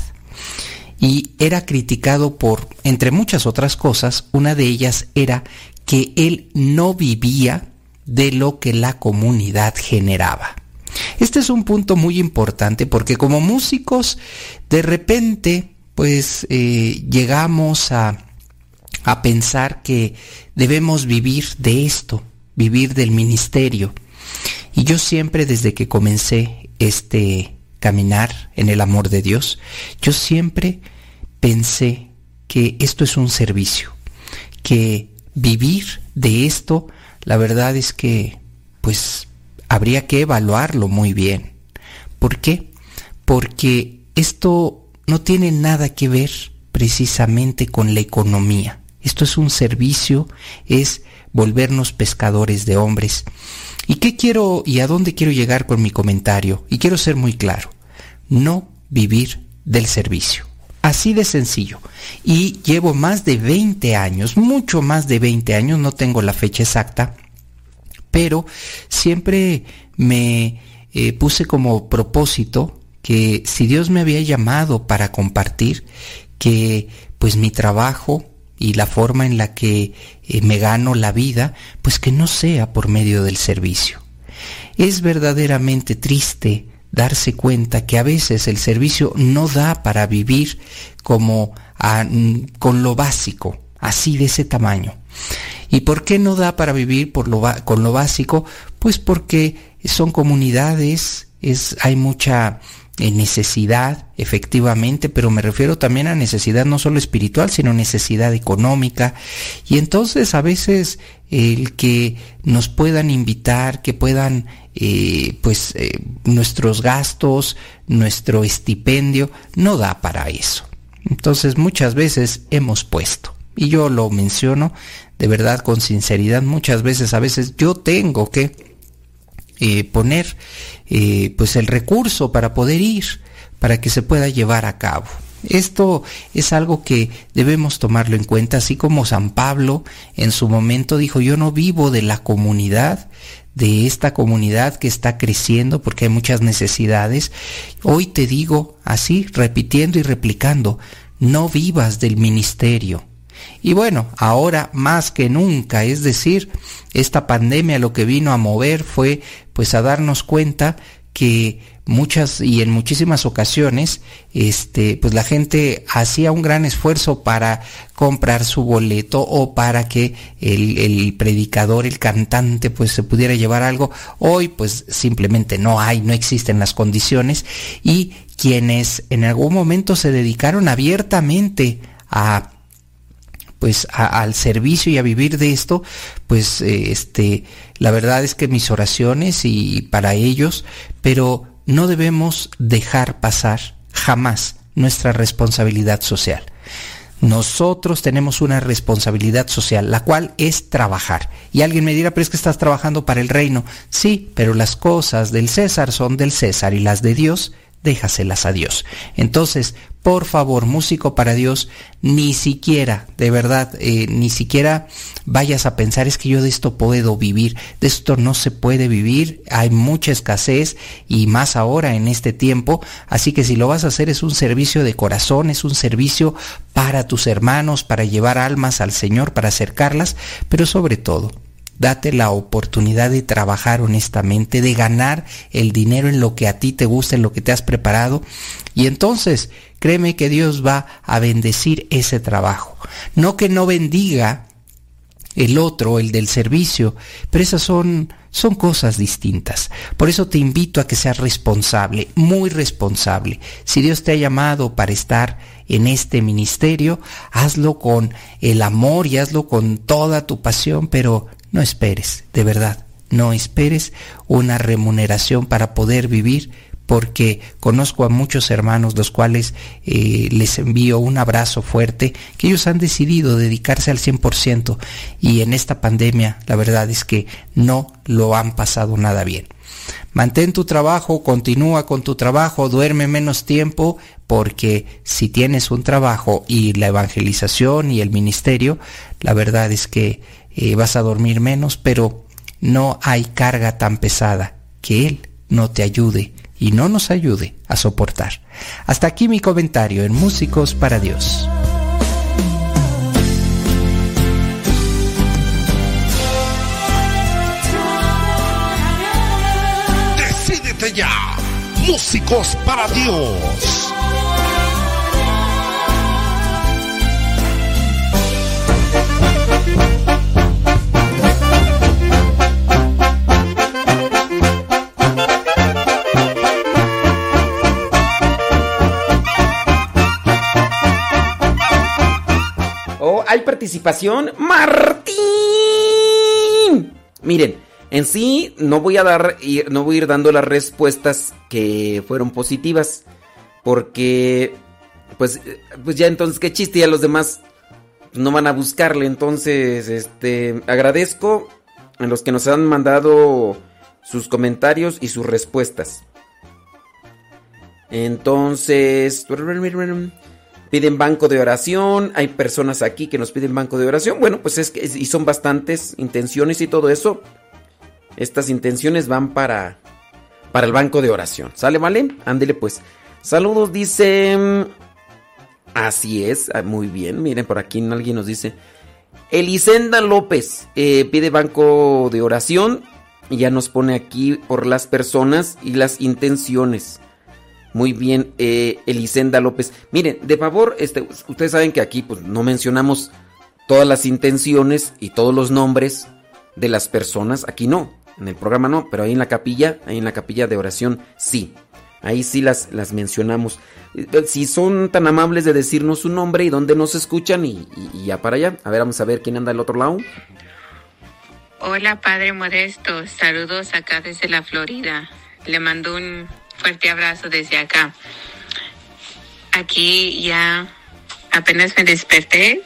Y era criticado por, entre muchas otras cosas, una de ellas era que él no vivía de lo que la comunidad generaba. Este es un punto muy importante porque como músicos de repente pues eh, llegamos a, a pensar que debemos vivir de esto, vivir del ministerio. Y yo siempre desde que comencé este caminar en el amor de Dios, yo siempre pensé que esto es un servicio, que vivir de esto, la verdad es que pues habría que evaluarlo muy bien. ¿Por qué? Porque esto no tiene nada que ver precisamente con la economía. Esto es un servicio, es volvernos pescadores de hombres. ¿Y qué quiero y a dónde quiero llegar con mi comentario? Y quiero ser muy claro, no vivir del servicio. Así de sencillo. Y llevo más de 20 años, mucho más de 20 años, no tengo la fecha exacta, pero siempre me eh, puse como propósito que si Dios me había llamado para compartir, que pues mi trabajo y la forma en la que eh, me gano la vida, pues que no sea por medio del servicio. Es verdaderamente triste darse cuenta que a veces el servicio no da para vivir como con lo básico, así de ese tamaño. ¿Y por qué no da para vivir por lo, con lo básico? Pues porque son comunidades, es, hay mucha eh, necesidad, efectivamente, pero me refiero también a necesidad no solo espiritual, sino necesidad económica. Y entonces a veces el que nos puedan invitar, que puedan, eh, pues, eh, nuestros gastos, nuestro estipendio, no da para eso. Entonces muchas veces hemos puesto, y yo lo menciono de verdad con sinceridad, muchas veces a veces yo tengo que eh, poner eh, pues el recurso para poder ir, para que se pueda llevar a cabo. Esto es algo que debemos tomarlo en cuenta, así como San Pablo en su momento dijo, yo no vivo de la comunidad, de esta comunidad que está creciendo porque hay muchas necesidades. Hoy te digo así, repitiendo y replicando, no vivas del ministerio. Y bueno, ahora más que nunca, es decir, esta pandemia lo que vino a mover fue pues a darnos cuenta que muchas y en muchísimas ocasiones este pues la gente hacía un gran esfuerzo para comprar su boleto o para que el, el, predicador el cantante pues se pudiera llevar algo. Hoy pues simplemente no hay no existen las condiciones y quienes en algún momento se dedicaron abiertamente a pues al servicio y a vivir de esto, pues eh, este, la verdad es que mis oraciones y para ellos, pero no debemos dejar pasar jamás nuestra responsabilidad social. Nosotros tenemos una responsabilidad social, la cual es trabajar. Y alguien me dirá, pero es que estás trabajando para el reino. Sí, pero las cosas del César son del César y las de Dios déjaselas a Dios. Entonces, por favor, músico para Dios, ni siquiera, de verdad, eh, ni siquiera vayas a pensar es que yo de esto puedo vivir, de esto no se puede vivir, hay mucha escasez y más ahora en este tiempo, así que si lo vas a hacer es un servicio de corazón, es un servicio para tus hermanos, para llevar almas al Señor, para acercarlas, pero sobre todo, Date la oportunidad de trabajar honestamente, de ganar el dinero en lo que a ti te gusta, en lo que te has preparado. Y entonces, créeme que Dios va a bendecir ese trabajo. No que no bendiga el otro, el del servicio, pero esas son son cosas distintas. Por eso te invito a que seas responsable, muy responsable. Si Dios te ha llamado para estar en este ministerio, hazlo con el amor y hazlo con toda tu pasión, pero no esperes, de verdad, no esperes una remuneración para poder vivir porque conozco a muchos hermanos los cuales eh, les envío un abrazo fuerte, que ellos han decidido dedicarse al 100% y en esta pandemia la verdad es que no lo han pasado nada bien. Mantén tu trabajo, continúa con tu trabajo, duerme menos tiempo, porque si tienes un trabajo y la evangelización y el ministerio, la verdad es que vas a dormir menos, pero no hay carga tan pesada que Él no te ayude y no nos ayude a soportar. Hasta aquí mi comentario en Músicos para Dios. Decídete ya, Músicos para Dios. Hay participación. Martín. Miren, en sí no voy a dar no voy a ir dando las respuestas que fueron positivas porque pues pues ya entonces qué chiste ya los demás no van a buscarle, entonces este agradezco a los que nos han mandado sus comentarios y sus respuestas. Entonces, piden banco de oración, hay personas aquí que nos piden banco de oración. Bueno, pues es que y son bastantes intenciones y todo eso. Estas intenciones van para para el banco de oración. ¿Sale, vale? Ándele pues. Saludos, dice Así es, ah, muy bien. Miren, por aquí alguien nos dice Elisenda López eh, pide banco de oración y ya nos pone aquí por las personas y las intenciones. Muy bien, eh, Elisenda López. Miren, de favor, este, ustedes saben que aquí pues, no mencionamos todas las intenciones y todos los nombres de las personas. Aquí no, en el programa no, pero ahí en la capilla, ahí en la capilla de oración sí. Ahí sí las, las mencionamos. Eh, si son tan amables de decirnos su nombre y dónde nos escuchan y, y ya para allá. A ver, vamos a ver quién anda al otro lado. Hola, Padre Modesto. Saludos acá desde la Florida. Le mando un fuerte abrazo desde acá. Aquí ya apenas me desperté,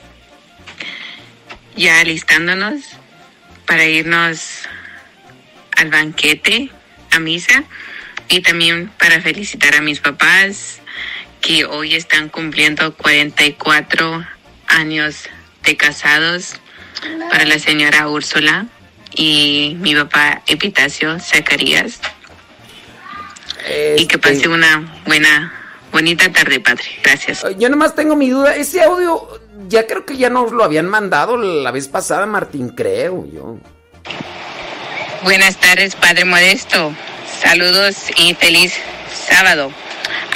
ya alistándonos para irnos al banquete, a misa, y también para felicitar a mis papás que hoy están cumpliendo 44 años de casados para la señora Úrsula y mi papá Epitacio Zacarías y que pase Este- una buena, bonita tarde, padre. Gracias. Yo nomás tengo mi duda. Ese audio ya creo que ya nos lo habían mandado la vez pasada, Martín, creo yo. Buenas tardes, Padre Modesto. Saludos y feliz sábado.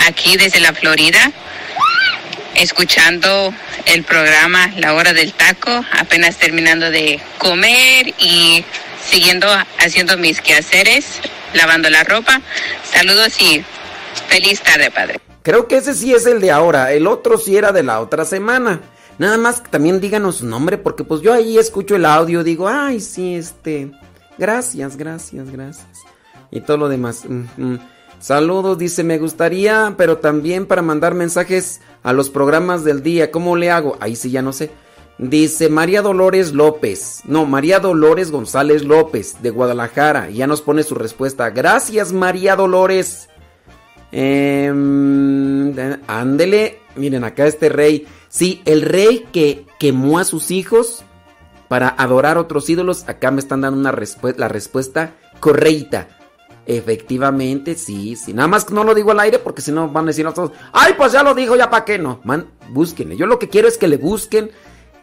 Aquí desde la Florida, escuchando el programa La Hora del Taco, apenas terminando de comer y siguiendo haciendo mis quehaceres, lavando la ropa. Saludos y feliz tarde, Padre. Creo que ese sí es el de ahora. El otro sí era de la otra semana. Nada más que también díganos su nombre, porque pues yo ahí escucho el audio, digo, ay, sí, este. Gracias, gracias, gracias. Y todo lo demás. Saludos, dice, me gustaría, pero también para mandar mensajes a los programas del día. ¿Cómo le hago? Ahí sí ya no sé. Dice María Dolores López. No, María Dolores González López, de Guadalajara. Ya nos pone su respuesta. Gracias, María Dolores. Em, ándele. Miren, acá este rey. Sí, el rey que quemó a sus hijos para adorar otros ídolos. Acá me están dando una la respuesta correcta. Efectivamente, sí, sí. Nada más no lo digo al aire porque si no van a decir todos, ay, pues ya lo dijo, ya para qué no. Man, búsquenle. Yo lo que quiero es que le busquen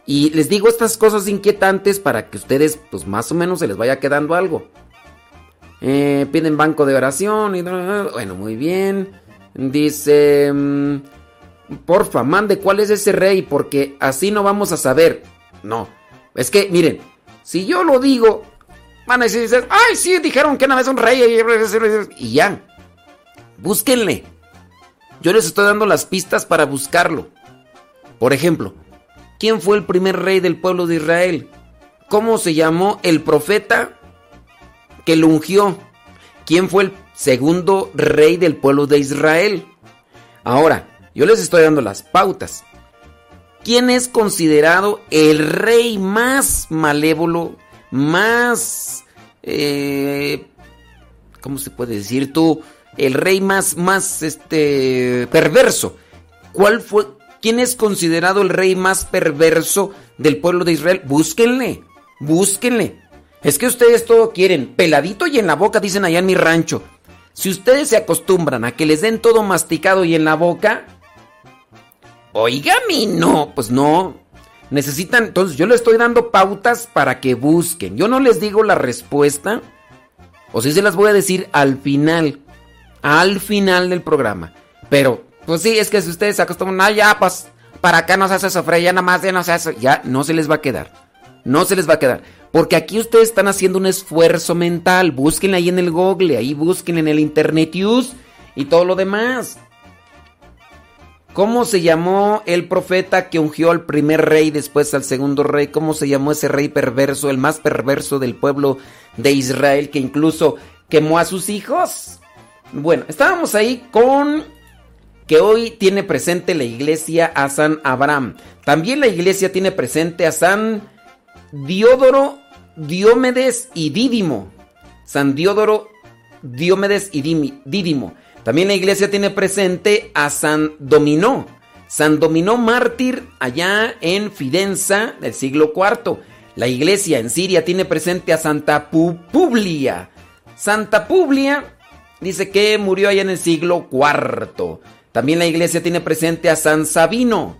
y les digo estas cosas inquietantes para que ustedes, pues más o menos se les vaya quedando algo. Eh, piden banco de oración y bueno, muy bien. Dice, mm, porfa, mande cuál es ese rey porque así no vamos a saber. No, es que miren, si yo lo digo, van a decir, ay, sí, dijeron que una vez un rey. Y ya. Búsquenle. Yo les estoy dando las pistas para buscarlo. Por ejemplo, ¿quién fue el primer rey del pueblo de Israel? ¿Cómo se llamó el profeta que lo ungió? ¿Quién fue el segundo rey del pueblo de Israel? Ahora, yo les estoy dando las pautas. ¿Quién es considerado el rey más malévolo, más... Eh, ¿Cómo se puede decir tú? El rey más, más, este, perverso. ¿Cuál fue, quién es considerado el rey más perverso del pueblo de Israel? Búsquenle, búsquenle. Es que ustedes todo quieren, peladito y en la boca, dicen allá en mi rancho. Si ustedes se acostumbran a que les den todo masticado y en la boca, oiga no, pues no. Necesitan, entonces yo les estoy dando pautas para que busquen. Yo no les digo la respuesta, o si se las voy a decir al final, al final del programa. Pero, pues sí, es que si ustedes se acostumbran, ah, ya, pues, para acá no se hace sofre, ya nada más, ya no se les va a quedar. No se les va a quedar. Porque aquí ustedes están haciendo un esfuerzo mental. Búsquenle ahí en el Google, ahí busquen en el Internet News y todo lo demás. ¿Cómo se llamó el profeta que ungió al primer rey, después al segundo rey? ¿Cómo se llamó ese rey perverso, el más perverso del pueblo de Israel, que incluso quemó a sus hijos? Bueno, estábamos ahí con que hoy tiene presente la iglesia a San Abraham. También la iglesia tiene presente a San Diodoro, Diomedes y Dídimo. San Diodoro, Diomedes y Dídimo. También la iglesia tiene presente a San Dominó. San Dominó mártir allá en Fidenza del siglo IV. La iglesia en Siria tiene presente a Santa Publia. Santa Publia dice que murió allá en el siglo IV. También la iglesia tiene presente a San Sabino,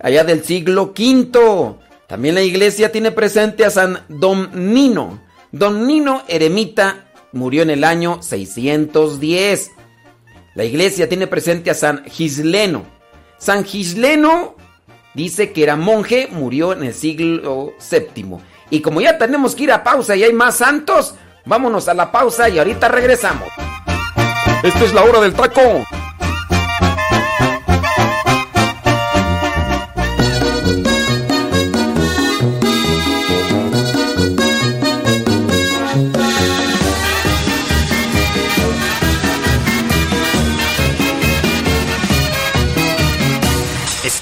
allá del siglo V. También la iglesia tiene presente a San Domnino. Domnino eremita murió en el año 610. La iglesia tiene presente a San Gisleno. San Gisleno dice que era monje, murió en el siglo VII. Y como ya tenemos que ir a pausa y hay más santos, vámonos a la pausa y ahorita regresamos. Esta es la hora del taco.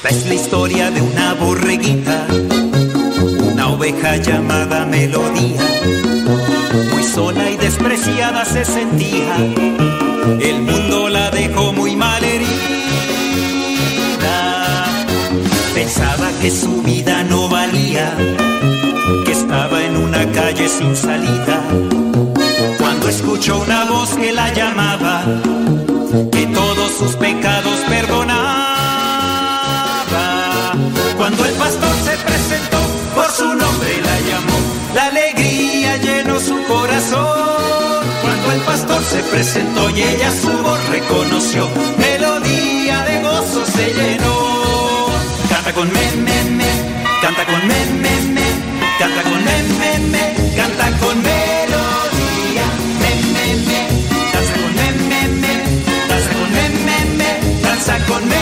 Es la historia de una borreguita, una oveja llamada Melodía. Muy sola y despreciada se sentía, el mundo la dejó muy mal herida. Pensaba que su vida no valía, que estaba en una calle sin salida. Cuando escuchó una voz que la llamaba, que todos sus pecados perdonaba. Se presentó, por su nombre la llamó. La alegría llenó su corazón. Cuando el pastor se presentó y ella su voz reconoció, melodía de gozo se llenó. Canta con me, me, me, canta con me, me, me, canta con me, me, me, canta con melodía. Me, me, me, danza con me, me, me, danza con me, me, me, danza con melodía.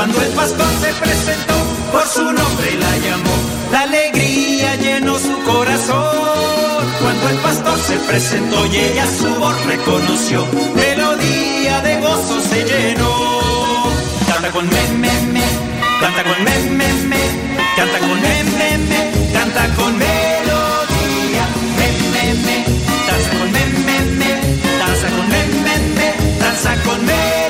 Cuando el pastor se presentó por su nombre la llamó, la alegría llenó su corazón. Cuando el pastor se presentó y ella su voz reconoció, melodía de gozo se llenó. Canta con me, me, me, canta con me, me, me, canta con me, me, me, canta con melodía, me, me, me, danza con me, me, me, danza con me, me, me, danza con me.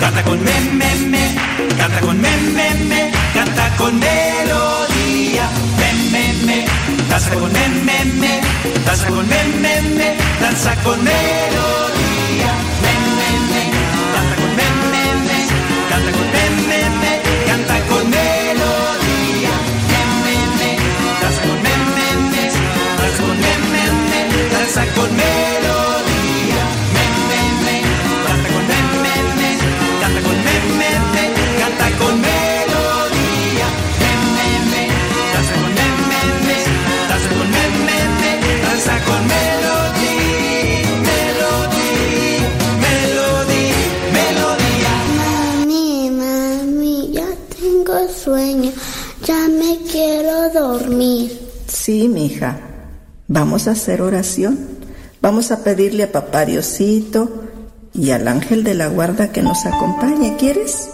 canta con me, me, me, canta con me, me, me, canta con melodía, me, me, me, danza con me, me, me, danza con me, me, me, danza con melodía, me, me, me, canta con me, me, me, canta con me, me, me, canta con melodía, me, me, me, danza con me, me, me, danza con me, me, me, danza con melodía, Vamos a hacer oración. Vamos a pedirle a papá Diosito y al ángel de la guarda que nos acompañe. ¿Quieres?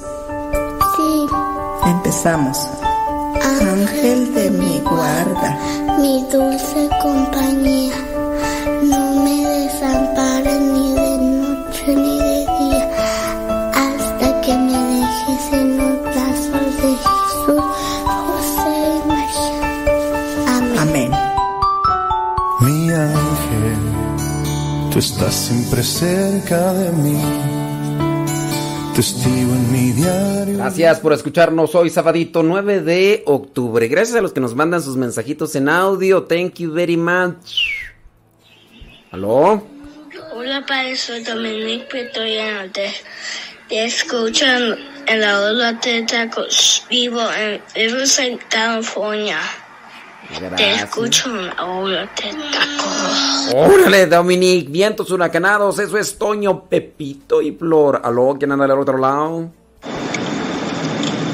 Sí, Empezamos. Ángel de mi guarda. mi dulce compañía, tú estás siempre cerca de mí, testigo en mi diario. Gracias por escucharnos hoy, sabadito 9 de octubre. Gracias a los que nos mandan sus mensajitos en audio. Thank you very much. ¿Aló? Hola, Padre, soy Dominique Pretoriano. Te, te escucho en, en la ola de tacos. Vivo en Riverside, California. Te escucho ola de tacos. Órale, Dominique, vientos huracanados, eso es Toño, Pepito y Flor. ¿Aló? ¿Quién anda al otro lado?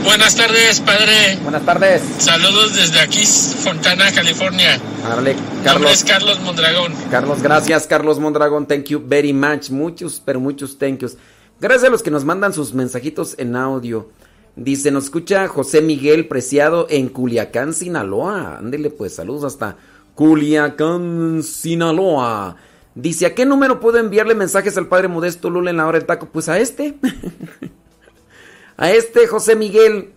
Buenas tardes, padre. Buenas tardes. Saludos desde aquí, Fontana, California. Mi nombre Carlos. es Carlos Mondragón. Carlos, gracias, Carlos Mondragón. Thank you very much. Muchos, pero muchos thank yous. Gracias a los que nos mandan sus mensajitos en audio. Dice, nos escucha José Miguel Preciado en Culiacán, Sinaloa. Ándele, pues, saludos hasta Culiacán, Sinaloa. Dice, ¿a qué número puedo enviarle mensajes al Padre Modesto Lula en la hora del taco? Pues a este. a este, José Miguel.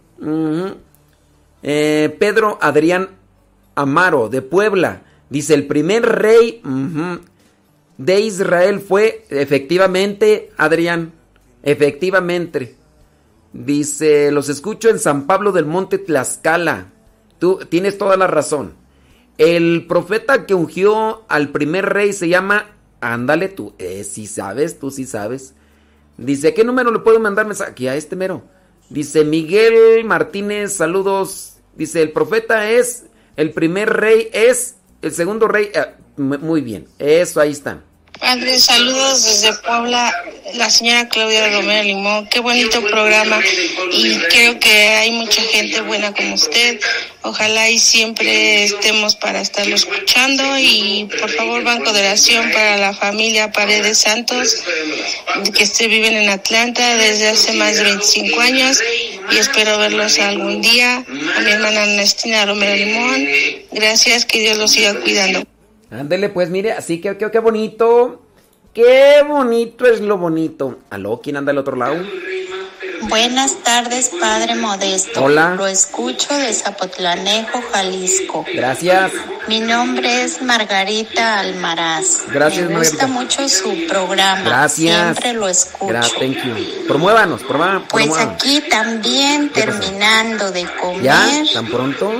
Eh, Pedro Adrián Amaro, de Puebla. Dice, el primer rey de Israel fue, efectivamente, Adrián, efectivamente. Dice, los escucho en San Pablo del Monte Tlaxcala. Tú tienes toda la razón. El profeta que ungió al primer rey se llama, ándale tú, eh, si sabes, tú sí sabes. Dice, ¿qué número le puedo mandar mensaje? Aquí a este mero. Dice Miguel Martínez, saludos. Dice, el profeta es, el primer rey es, el segundo rey. eh, muy bien, eso ahí está. Padre, saludos desde Puebla, la señora Claudia Romero Limón. Qué bonito programa y creo que hay mucha gente buena como usted. Ojalá y siempre estemos para estarlo escuchando y por favor Banco de Oración para la familia Paredes Santos que se viven en Atlanta desde hace más de 25 años y espero verlos algún día. A mi hermana Ernestina Romero Limón. Gracias, que Dios los siga cuidando. Ándele, pues mire, así que qué, qué bonito. Qué bonito es lo bonito. ¿Aló? ¿Quién anda al otro lado? Buenas tardes, Padre Modesto. Hola. Lo escucho de Zapotlanejo, Jalisco. Gracias. Mi nombre es Margarita Almaraz. Gracias, Me gusta Margarita. mucho su programa. Gracias. Siempre lo escucho. Gra- thank you. Promuévanos, promueva- Pues aquí también terminando de ¿Ya? comer ¿Tan pronto?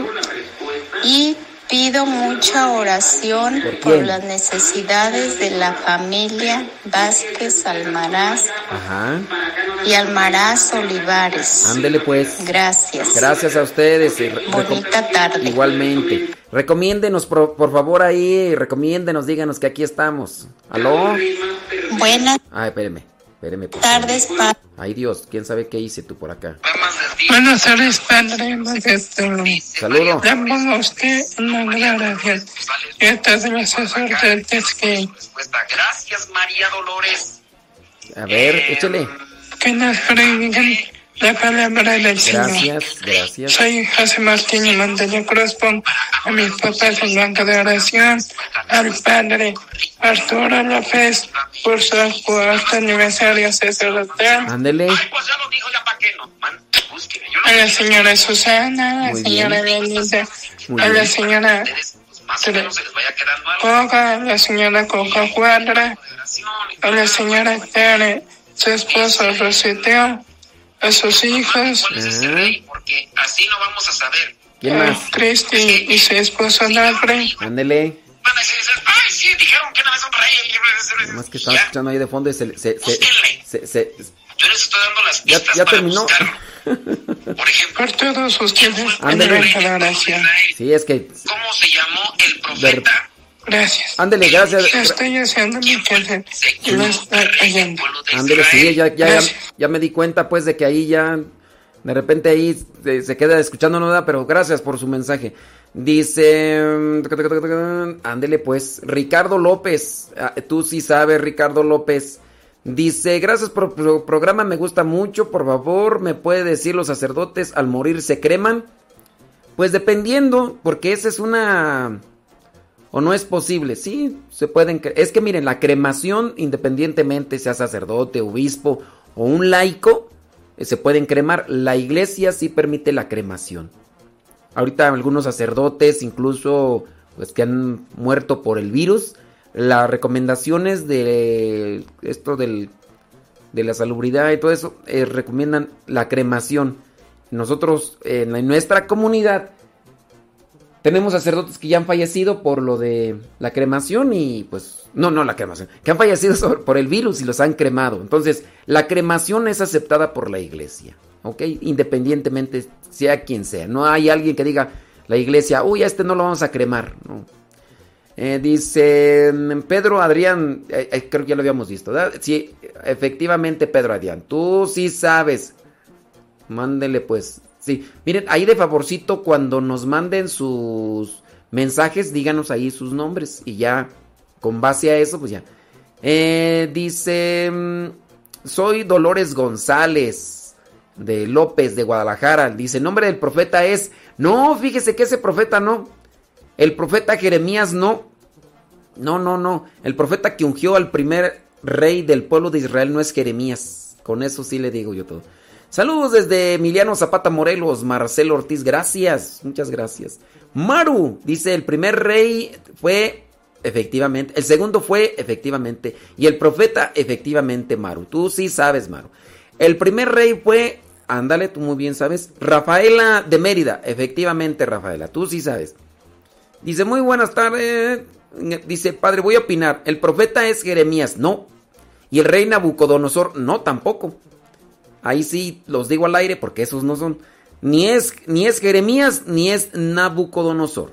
y pido mucha oración ¿Por las necesidades de la familia Vázquez Almaraz Ajá. y Almaraz Olivares. Ándele, pues. Gracias. Gracias a ustedes. Bonita tarde. Igualmente. Recomiéndenos, por, por favor, ahí. Recomiéndenos, díganos que aquí estamos. ¿Aló? Buenas. Ay, espéreme. Espéreme. por Tardes, padre. Ay Dios, quién sabe qué hice tú por acá. Buenas tardes, Padre Modesto. Saludo. Le pongo a usted una gran gracias. Y estas de los sacerdotes que, Gracias, María Dolores. A ver, échale. que nos predican la palabra del Señor. Gracias, gracias. Soy José Martín y Montaña Cruz. Pongo a mis papás en banco de oración, al padre Arturo López por su cuarto aniversario sacerdotal, Ándele. a la señora Susana, a la señora Muy a la señora Coca, a la señora Coca Cuadra, a la señora Tere, su esposo Roseteo, a sus hijos, Así no vamos a saber. ¿Quién más? Cristi y su esposo Nafre. Ándele. Ay, sí, dijeron que no me sonreí. Más que estaba escuchando ahí de fondo y se... se, se, se- se- Yo les estoy dando las ya, pistas ya terminó. Por todos ustedes, Ándele. Sí, es que... ¿Cómo se llamó el profeta? Gracias. Ándele, gracias. Estoy haciendo mi quehacer y lo estoy oyendo. Ándele, sí, ya, ya, ya, ya me di cuenta pues de que ahí ya... De repente ahí se, se queda escuchando nada, pero gracias por su mensaje. Dice... Ándele pues. Ricardo López. Ah, Tú sí sabes, Ricardo López. Dice, gracias por el programa, me gusta mucho. Por favor, ¿me puede decir los sacerdotes al morir se creman? Pues dependiendo, porque esa es una... ¿O no es posible? Sí, se pueden... Es que miren, la cremación, independientemente sea sacerdote, obispo o un laico, eh, se pueden cremar. La iglesia sí permite la cremación. Ahorita algunos sacerdotes, incluso pues que han muerto por el virus, las recomendaciones de esto del, de la salubridad y todo eso, eh, recomiendan la cremación. Nosotros en nuestra comunidad tenemos sacerdotes que ya han fallecido por lo de la cremación y pues no, no la cremación, que han fallecido por el virus y los han cremado. Entonces, la cremación es aceptada por la iglesia, ¿ok? Independientemente sea quien sea. No hay alguien que diga la iglesia, uy, a este no lo vamos a cremar, no. Eh, dice mm, Pedro Adrián, eh, eh, creo que ya lo habíamos visto, ¿verdad? Sí, efectivamente Pedro Adrián, tú sí sabes. Mándele pues. Sí, miren, ahí de favorcito cuando nos manden sus mensajes, díganos ahí sus nombres y ya con base a eso, pues ya. Eh, dice, mm, soy Dolores González de López de Guadalajara. Dice, nombre del profeta es... No, fíjese que ese profeta no. El profeta Jeremías no. No, no, no. El profeta que ungió al primer rey del pueblo de Israel no es Jeremías. Con eso sí le digo yo todo. Saludos desde Emiliano Zapata Morelos, Marcelo Ortiz, gracias, muchas gracias. Maru dice, el primer rey fue efectivamente, el segundo fue efectivamente, y el profeta efectivamente Maru. Tú sí sabes, Maru. El primer rey fue, ándale, tú muy bien sabes, Rafaela de Mérida, efectivamente Rafaela, tú sí sabes. Dice, muy buenas tardes. Dice, padre, voy a opinar. El profeta es Jeremías, no. Y el rey Nabucodonosor, no, tampoco. Ahí sí los digo al aire porque esos no son. Ni es, ni es Jeremías ni es Nabucodonosor.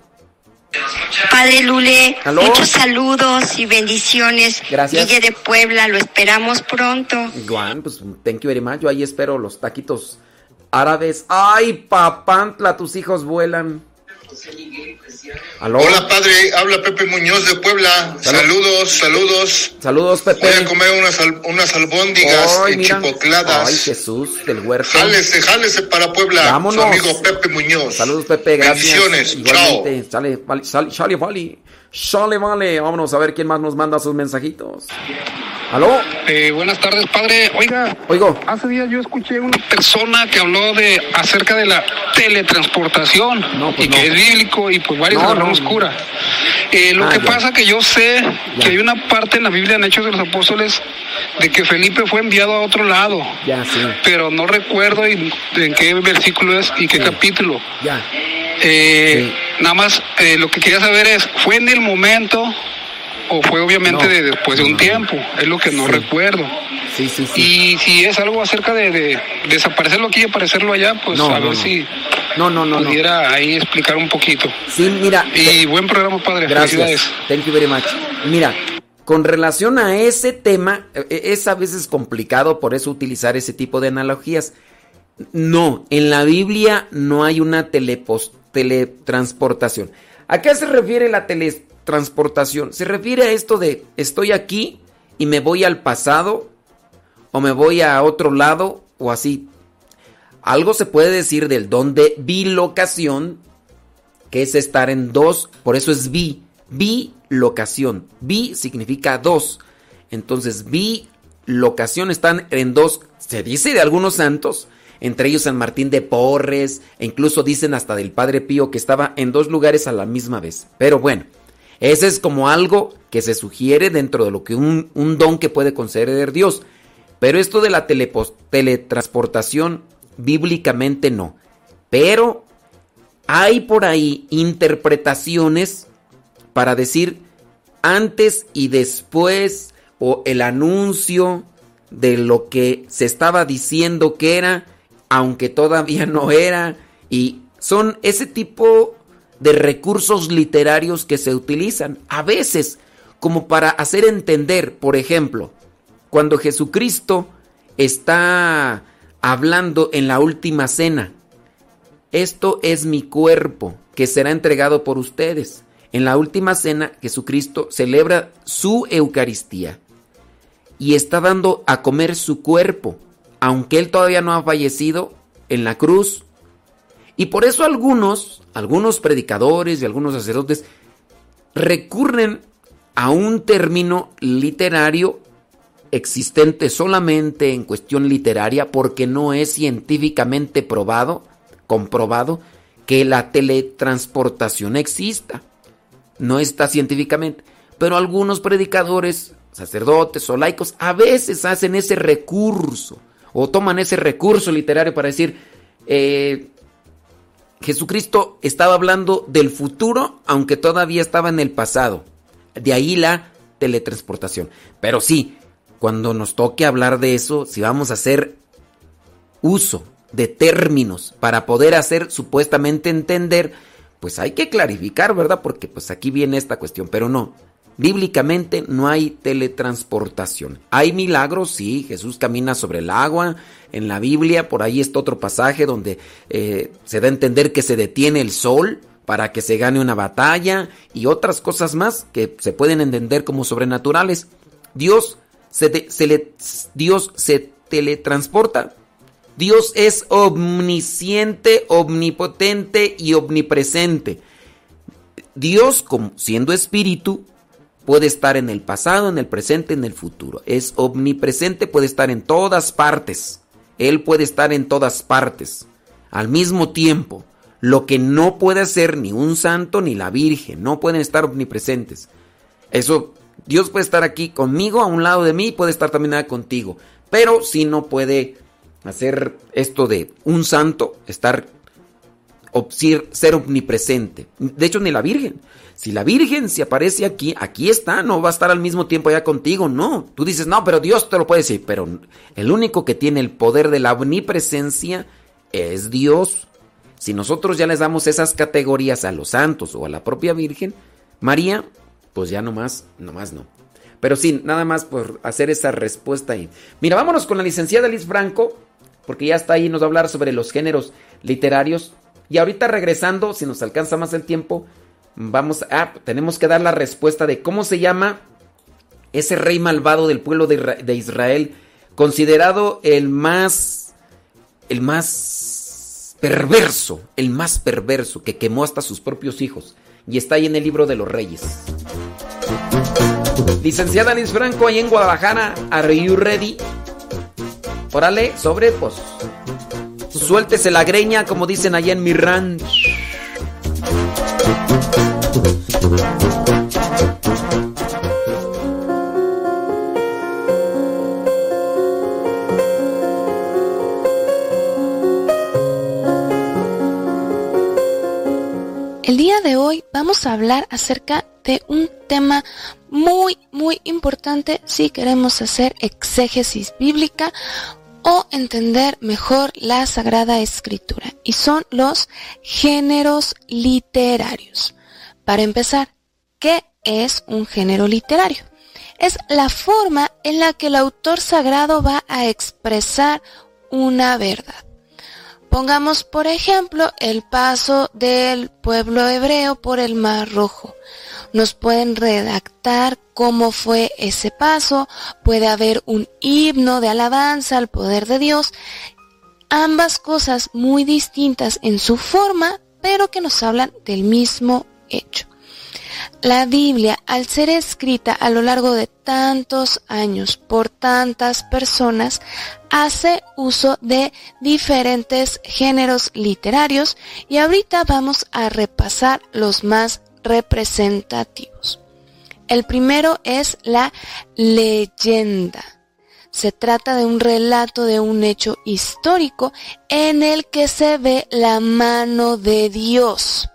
Padre Lule, ¿Aló? muchos saludos y bendiciones. Gracias. Guille de Puebla, lo esperamos pronto. Juan, pues thank you very much. Yo ahí espero los taquitos árabes. ¡Ay, papantla! Tus hijos vuelan. ¿Aló? Hola padre, habla Pepe Muñoz de Puebla. Saludos, saludos. Saludos, Pepe. Voy a comer unas, al- unas albóndigas Ay, mira. enchipocladas. Ay, Jesús del huerto. Jálese, jálese para Puebla. Vámonos. Su amigo Pepe Muñoz. Saludos, Pepe, gracias. Bendiciones, Igualmente. Sale, vale, sale, sale, vale. Sale, vale. Vámonos a ver quién más nos manda sus mensajitos. ¿Aló? Eh, buenas tardes, padre. Oiga, Oigo. hace días yo escuché una persona que habló de acerca de la teletransportación y que es bíblico y pues varios No, no. cura. Eh, lo Ah, que ya. pasa que yo sé que hay una parte en la Biblia en Hechos de los Apóstoles de que Felipe fue enviado a otro lado, Ya, sí. pero no recuerdo en qué versículo es y qué capítulo. Ya. Eh, Nada más eh, lo que quería saber es, ¿fue en el momento o fue obviamente No. de después de un tiempo? Es lo que no recuerdo. Sí, sí, Y si es algo acerca de, de desaparecerlo aquí y aparecerlo allá, pues No, a ver si No, no, no. pudiera ahí explicar un poquito. Sí, mira. Y buen programa, padre. Gracias. Thank you very much. Mira, con relación a ese tema, e, e, es a veces complicado por eso utilizar ese tipo de analogías. No, en la Biblia no hay una teletransportación. ¿A qué se refiere la teletransportación? Se refiere a esto de estoy aquí y me voy al pasado o me voy a otro lado o así. Algo se puede decir del don de bilocación, que es estar en dos, por eso es bi, bilocación. Bi significa dos. Entonces, bilocación están en dos, se dice de algunos santos, entre ellos San Martín de Porres, e incluso dicen hasta del Padre Pío que estaba en dos lugares a la misma vez. Pero bueno, ese es como algo que se sugiere dentro de lo que un, un don que puede conceder Dios. Pero esto de la teletransportación, bíblicamente no. Pero hay por ahí interpretaciones para decir antes y después o el anuncio de lo que se estaba diciendo que era, aunque todavía no era. Y son ese tipo de recursos literarios que se utilizan a veces como para hacer entender, por ejemplo, cuando Jesucristo está hablando en la última cena. Esto es mi cuerpo que será entregado por ustedes. En la última cena Jesucristo celebra su Eucaristía y está dando a comer su cuerpo, aunque él todavía no ha fallecido en la cruz. Y por eso algunos, algunos predicadores y algunos sacerdotes recurren a un término literario existente solamente en cuestión literaria porque no es científicamente probado, comprobado, que la teletransportación exista. No está científicamente. Pero algunos predicadores, sacerdotes o laicos a veces hacen ese recurso o toman ese recurso literario para decir, eh, Jesucristo estaba hablando del futuro aunque todavía estaba en el pasado. De ahí la teletransportación. Pero sí, cuando nos toque hablar de eso, si vamos a hacer uso de términos para poder hacer supuestamente entender, pues hay que clarificar, ¿verdad? Porque pues aquí viene esta cuestión, pero no. Bíblicamente no hay teletransportación. Hay milagros, sí, Jesús camina sobre el agua. En la Biblia, por ahí está otro pasaje donde eh, se da a entender que se detiene el sol para que se gane una batalla y otras cosas más que se pueden entender como sobrenaturales. Dios se, le, Dios se teletransporta. Dios es omnisciente, omnipotente y omnipresente. Dios, como siendo espíritu, puede estar en el pasado, en el presente, en el futuro. Es omnipresente, puede estar en todas partes. Él puede estar en todas partes al mismo tiempo. Lo que no puede hacer ni un santo ni la Virgen, no pueden estar omnipresentes. Eso Dios puede estar aquí conmigo, a un lado de mí, puede estar también contigo. Pero si no puede hacer esto de un santo, estar, ser omnipresente. De hecho, ni la Virgen. Si la Virgen se aparece aquí, aquí está, no va a estar al mismo tiempo allá contigo, no. Tú dices, no, pero Dios te lo puede decir. Pero el único que tiene el poder de la omnipresencia es Dios. Si nosotros ya les damos esas categorías a los santos o a la propia Virgen, María pues ya nomás, nomás no. Pero sí, nada más por hacer esa respuesta ahí. Mira, vámonos con la licenciada Liz Franco, porque ya está ahí, nos va a hablar sobre los géneros literarios. Y ahorita regresando, si nos alcanza más el tiempo, vamos a, tenemos que dar la respuesta de cómo se llama ese rey malvado del pueblo de, Israel, considerado el más, el más perverso, el más perverso, que quemó hasta sus propios hijos y está ahí en el libro de los reyes. Licenciada Liz Franco, ahí en Guadalajara, ¿are you ready? Órale, sobre, pues. Suéltese la greña, como dicen allá en mi ranch. El día de hoy vamos a hablar acerca de un tema muy, muy importante si queremos hacer exégesis bíblica o entender mejor la Sagrada Escritura, y son los géneros literarios. Para empezar, ¿qué es un género literario? es la forma en la que el autor sagrado va a expresar una verdad. Pongamos, por ejemplo, el paso del pueblo hebreo por el Mar Rojo. Nos pueden redactar cómo fue ese paso, puede haber un himno de alabanza al poder de Dios, ambas cosas muy distintas en su forma, pero que nos hablan del mismo hecho. La Biblia, al ser escrita a lo largo de tantos años por tantas personas, hace uso de diferentes géneros literarios. Y ahorita vamos a repasar los más representativos. El primero es la leyenda. Se trata de un relato de un hecho histórico en el que se ve la mano de Dios.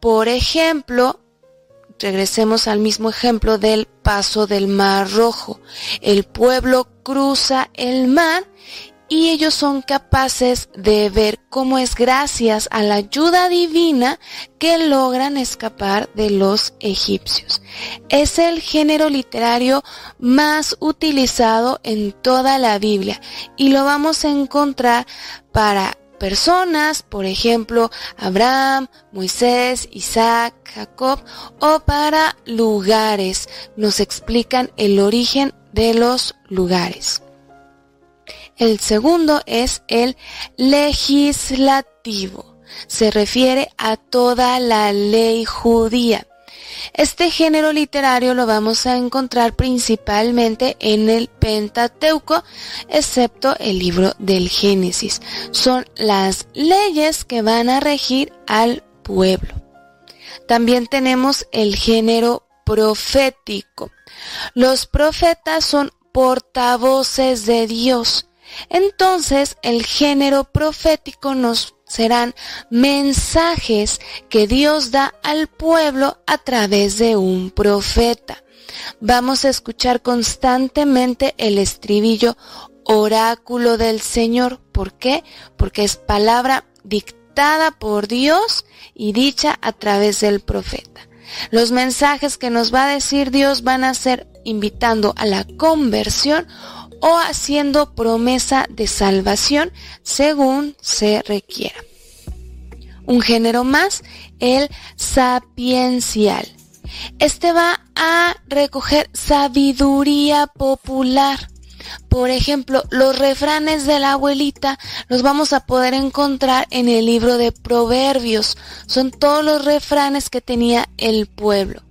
Por ejemplo, regresemos al mismo ejemplo del paso del Mar Rojo. El pueblo cruza el mar y ellos son capaces de ver cómo es gracias a la ayuda divina que logran escapar de los egipcios. Es el género literario más utilizado en toda la Biblia y lo vamos a encontrar para personas, por ejemplo, Abraham, Moisés, Isaac, Jacob, o para lugares. Nos explican el origen de los lugares. El segundo es el legislativo. Se refiere a toda la ley judía. Este género literario lo vamos a encontrar principalmente en el Pentateuco, excepto el libro del Génesis. Son las leyes que van a regir al pueblo. También tenemos el género profético. Los profetas son portavoces de Dios. Entonces el género profético nos serán mensajes que Dios da al pueblo a través de un profeta. Vamos a escuchar constantemente el estribillo oráculo del Señor. ¿Por qué? Porque es palabra dictada por Dios y dicha a través del profeta. Los mensajes que nos va a decir Dios van a ser invitando a la conversión o haciendo promesa de salvación según se requiera. Un género más, el sapiencial. Este va a recoger sabiduría popular. Por ejemplo, los refranes de la abuelita los vamos a poder encontrar en el libro de Proverbios. Son todos los refranes que tenía el pueblo.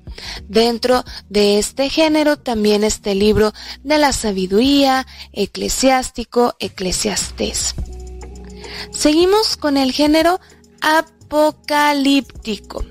Dentro de este género también este libro de la sabiduría, eclesiástico, eclesiastés. Seguimos con el género apocalíptico.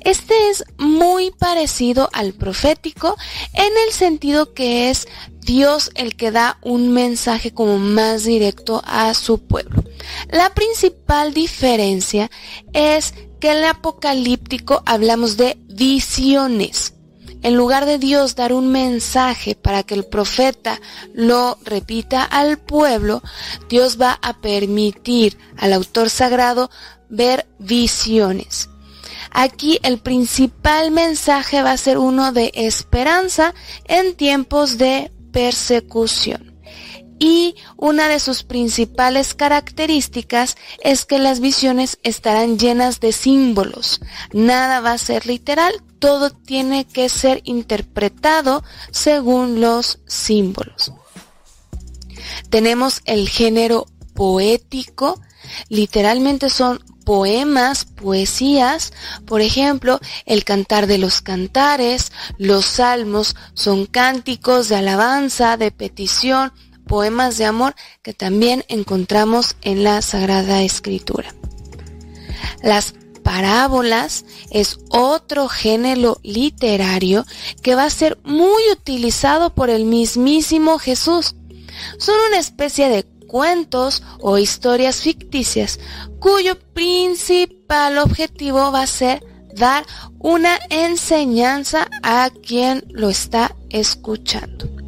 Este es muy parecido al profético en el sentido que es Dios el que da un mensaje como más directo a su pueblo. La principal diferencia es que en el apocalíptico hablamos de visiones. En lugar de Dios dar un mensaje para que el profeta lo repita al pueblo, Dios va a permitir al autor sagrado ver visiones. Aquí el principal mensaje va a ser uno de esperanza en tiempos de persecución y una de sus principales características es que las visiones estarán llenas de símbolos. Nada va a ser literal, todo tiene que ser interpretado según los símbolos. Tenemos el género poético, literalmente son poemas, poesías, por ejemplo, el cantar de los cantares, los salmos son cánticos de alabanza, de petición, poemas de amor que también encontramos en la Sagrada Escritura. Las parábolas es otro género literario que va a ser muy utilizado por el mismísimo Jesús. Son una especie de cuentos o historias ficticias cuyo principal objetivo va a ser dar una enseñanza a quien lo está escuchando.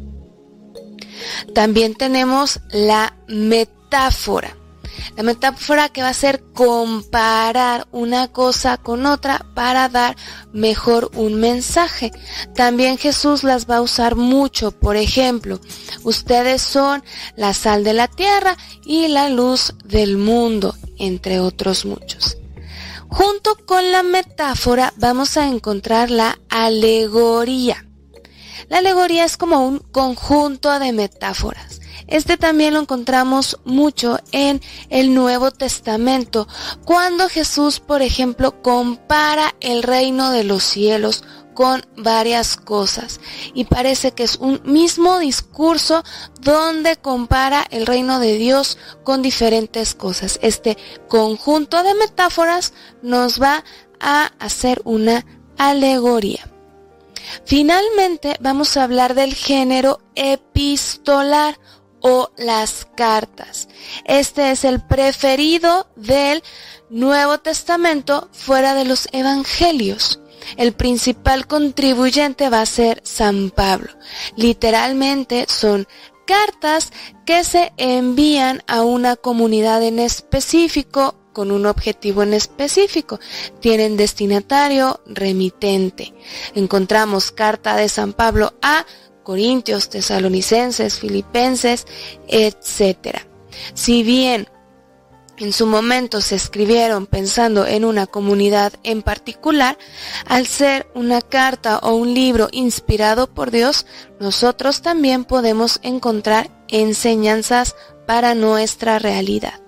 También tenemos la metáfora. La metáfora que va a ser comparar una cosa con otra para dar mejor un mensaje. También Jesús las va a usar mucho. Por ejemplo, ustedes son la sal de la tierra y la luz del mundo, entre otros muchos. Junto con la metáfora vamos a encontrar la alegoría. La alegoría es como un conjunto de metáforas. Este también lo encontramos mucho en el Nuevo Testamento, cuando Jesús, por ejemplo, compara el reino de los cielos con varias cosas y parece que es un mismo discurso donde compara el reino de Dios con diferentes cosas. Este conjunto de metáforas nos va a hacer una alegoría. Finalmente vamos a hablar del género epistolar o las cartas. Este es el preferido del Nuevo Testamento fuera de los Evangelios. El principal contribuyente va a ser San Pablo. Literalmente son cartas que se envían a una comunidad en específico con un objetivo en específico. Tienen destinatario remitente. Encontramos carta de San Pablo a Corintios, Tesalonicenses, Filipenses, etc. Si bien en su momento se escribieron pensando en una comunidad en particular, al ser una carta o un libro inspirado por Dios, nosotros también podemos encontrar enseñanzas para nuestra realidad.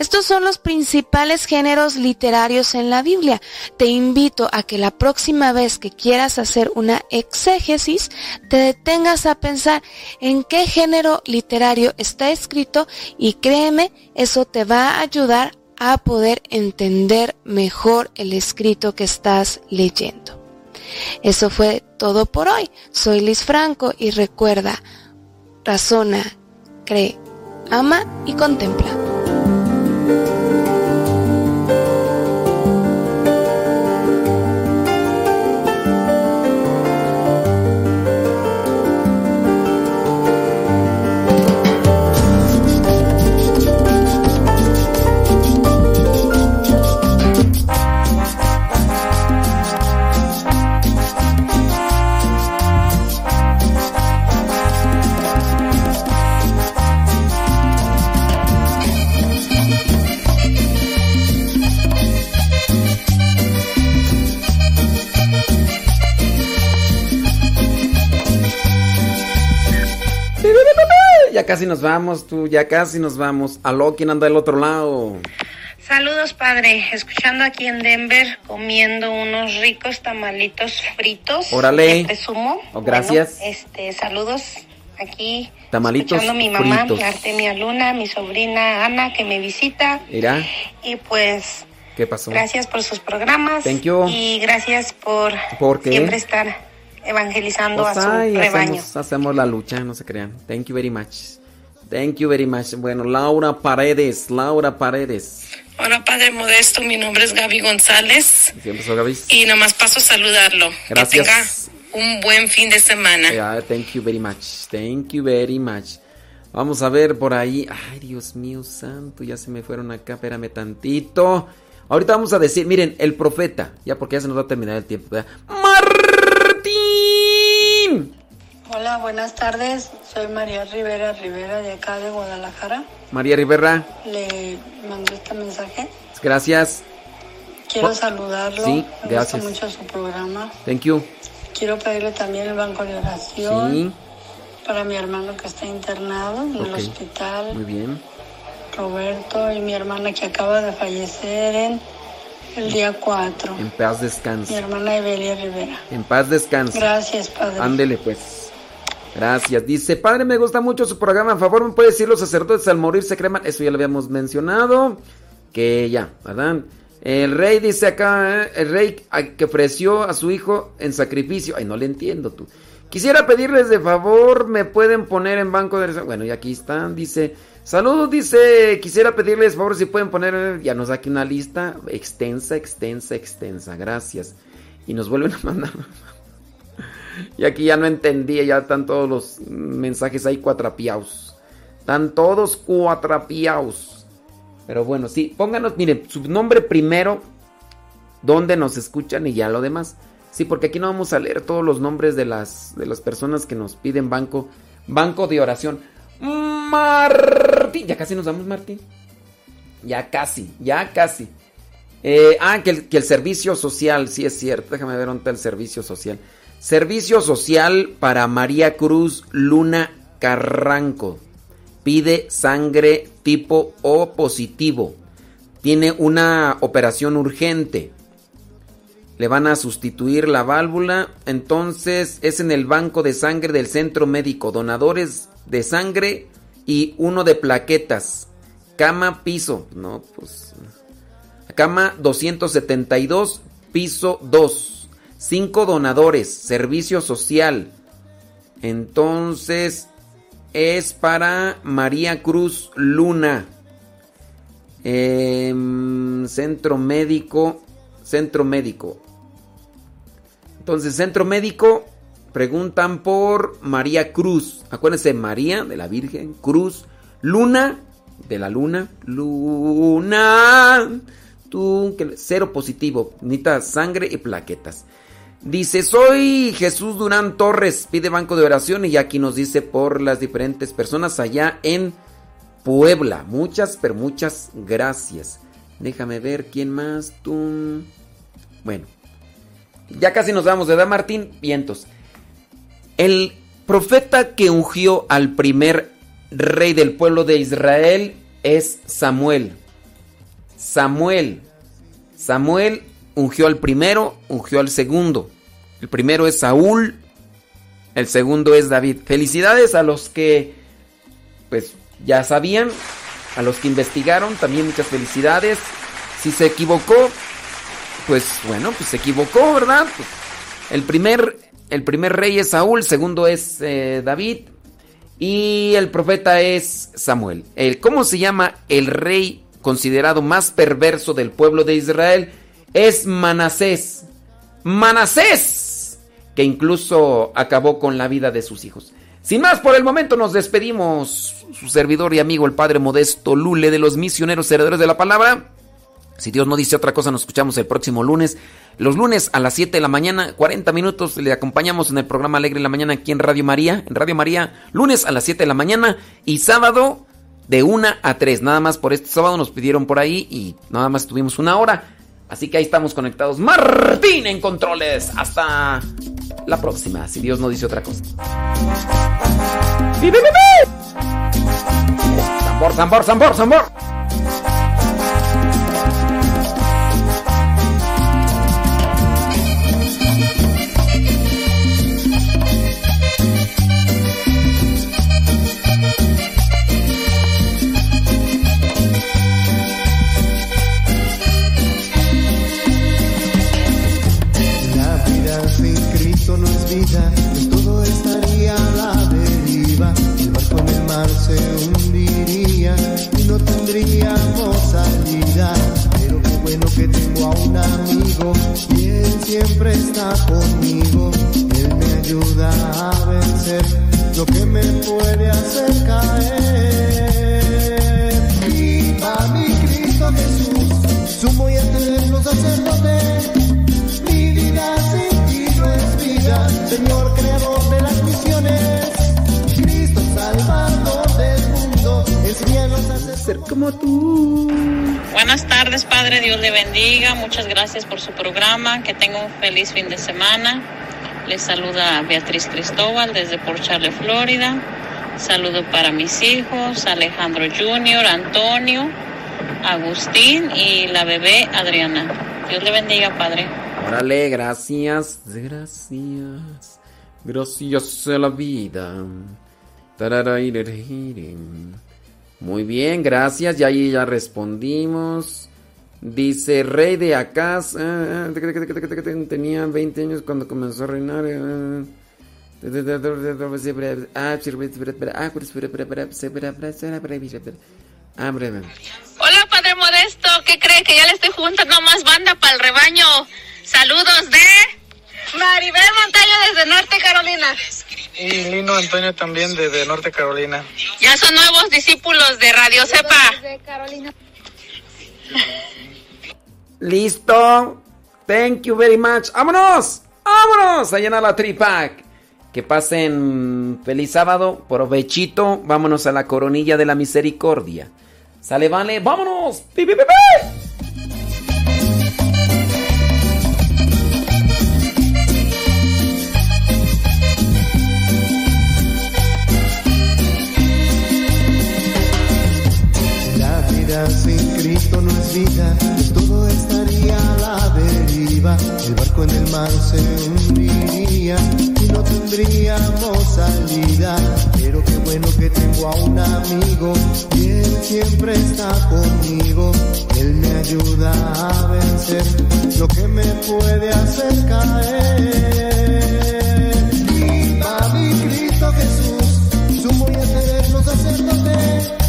Estos son los principales géneros literarios en la Biblia. Te invito a que la próxima vez que quieras hacer una exégesis, te detengas a pensar en qué género literario está escrito y créeme, eso te va a ayudar a poder entender mejor el escrito que estás leyendo. Eso fue todo por hoy. Soy Liz Franco y recuerda, razona, cree, ama y contempla. Ya casi nos vamos, tú, ya casi nos vamos. Aló, ¿quién anda del otro lado? Saludos, padre. Escuchando aquí en Denver, comiendo unos ricos tamalitos fritos. Órale. De sumo. Oh, gracias. Bueno, este, saludos aquí. Tamalitos escuchando mi mamá, fritos. Artemia Luna, mi sobrina Ana, que me visita. Mira, Y pues, ¿qué pasó? gracias por sus programas. Thank you. Y gracias por ¿Por qué? siempre estar evangelizando Pues, a su ay, rebaño. hacemos, hacemos la lucha, no se crean. Thank you very much. Thank you very much. Bueno, Laura Paredes, Laura Paredes. Hola, Padre Modesto. Mi nombre es Gaby González Siempre soy Gaby. y nomás paso a saludarlo. Gracias. Que tenga un buen fin de semana. Yeah, thank you very much. Thank you very much. Vamos a ver por ahí. Ay, Dios mío santo, ya se me fueron acá. Espérame tantito. Ahorita vamos a decir, miren, el profeta. Ya porque ya se nos va a terminar el tiempo. ¿verdad? Hola, buenas tardes. Soy María Rivera Rivera de acá de Guadalajara. María Rivera, Le mandé este mensaje. gracias. Quiero Oh, saludarlo. sí, Me gracias. gusta mucho su programa. Thank you. Quiero pedirle también el banco de oración Sí, para mi hermano que está internado en el hospital, muy bien. Roberto, y mi hermana que acaba de fallecer en el día 4. En paz Mi descanse. hermana Evelia Rivera. En paz descanse. Gracias, Padre. Ándele pues. Gracias. Dice, padre, me gusta mucho su programa. A favor, ¿me puede decir los sacerdotes al morir se creman? Eso ya lo habíamos mencionado. Que ya, ¿verdad? El rey dice acá, eh, el rey que ofreció a su hijo en sacrificio. Ay, no le entiendo tú. Quisiera pedirles de favor, me pueden poner en banco de... Bueno, y aquí están, dice... Saludos, dice, quisiera pedirles de favor si pueden poner... Ya nos da aquí una lista extensa, extensa, extensa. Gracias. Y nos vuelven a mandar... Y aquí ya no entendía, ya están todos los mensajes ahí cuatrapiados. Están todos cuatrapiados. Pero bueno, sí, pónganos, miren, su nombre primero, dónde nos escuchan y ya lo demás. Sí, porque aquí no vamos a leer todos los nombres de las, de las personas que nos piden banco, banco de oración. Martín, ya casi nos vamos, Martín. Ya casi, ya casi. Eh, ah, que el, que el, servicio social, sí es cierto. Déjame ver dónde está el servicio social. Servicio social para María Cruz Luna Carranco. Pide sangre tipo O positivo. Tiene una operación urgente. Le van a sustituir la válvula. Entonces es en el banco de sangre del centro médico. Donadores de sangre y uno de plaquetas. Cama, piso. No, pues. Cama 272, piso 2. Cinco donadores, servicio social. Entonces es para María Cruz Luna. Eh, centro médico. Centro médico. Entonces, centro médico. Preguntan por María Cruz. Acuérdense, María de la Virgen. Cruz. Luna de la luna. Luna. Tú, cero positivo. Necesita sangre y plaquetas. Dice, soy Jesús Durán Torres. Pide banco de oración y aquí nos dice por las diferentes personas allá en Puebla. Muchas, pero muchas gracias. Déjame ver quién más. Tú. Bueno. Ya casi nos vamos, ¿verdad, Martín? Vientos. El profeta que ungió al primer rey del pueblo de Israel es Samuel. Samuel. Samuel ungió al primero, ungió al segundo. El primero es Saúl, el segundo es David. Felicidades a los que, pues, ya sabían, a los que investigaron, también muchas felicidades. Si se equivocó, pues bueno, pues se equivocó, ¿verdad? Pues, el, primer, el primer rey es Saúl, segundo es eh, David y el profeta es Samuel. El, ¿Cómo se llama el rey considerado más perverso del pueblo de Israel? Es Manasés. Manasés, que incluso acabó con la vida de sus hijos. Sin más, por el momento nos despedimos. Su servidor y amigo, el Padre Modesto Lule de los misioneros herederos de la palabra. Si Dios no dice otra cosa, nos escuchamos el próximo lunes. Los lunes a las 7 de la mañana, 40 minutos, le acompañamos en el programa Alegre en la Mañana aquí en Radio María. En Radio María, lunes a las 7 de la mañana y sábado de 1 a 3. Nada más por este sábado nos pidieron por ahí y nada más tuvimos una hora. Así que ahí estamos conectados. Martín en controles. Hasta la próxima, si Dios no dice otra cosa. ¡Bi, Zambor, zambor, zambor, zambor. pues feliz fin de semana. Les saluda Beatriz Cristóbal desde Port Charlotte, Florida. Saludo para mis hijos, Alejandro Junior, Antonio, Agustín y la bebé Adriana. Dios le bendiga, Padre. Órale, gracias, gracias, gracias a la vida. Muy bien, gracias, ya ahí ya respondimos. Dice, rey de Acaz, ah, tenía 20 años cuando comenzó a reinar. ah, ah, ah. Hola, Padre Modesto. ¿Qué cree? Que ya le estoy juntando más banda para el rebaño. Saludos de Maribel Montaño desde Norte Carolina. Y Lino Antonio también desde Norte Carolina. Ya son nuevos discípulos de Radio Cepa. Listo. Thank you very much. ¡Vámonos! ¡Vámonos! A llenar la tripack. Que pasen feliz sábado, provechito. Vámonos a la coronilla de la misericordia. Sale, vale, vámonos. ¡Pi, pi, pi, La vida el barco en el mar se hundiría y no tendríamos salida. Pero qué bueno que tengo a un amigo y él siempre está conmigo. Él me ayuda a vencer lo que me puede hacer caer. Viva mi Cristo Jesús, sumo y eterno sacerdote.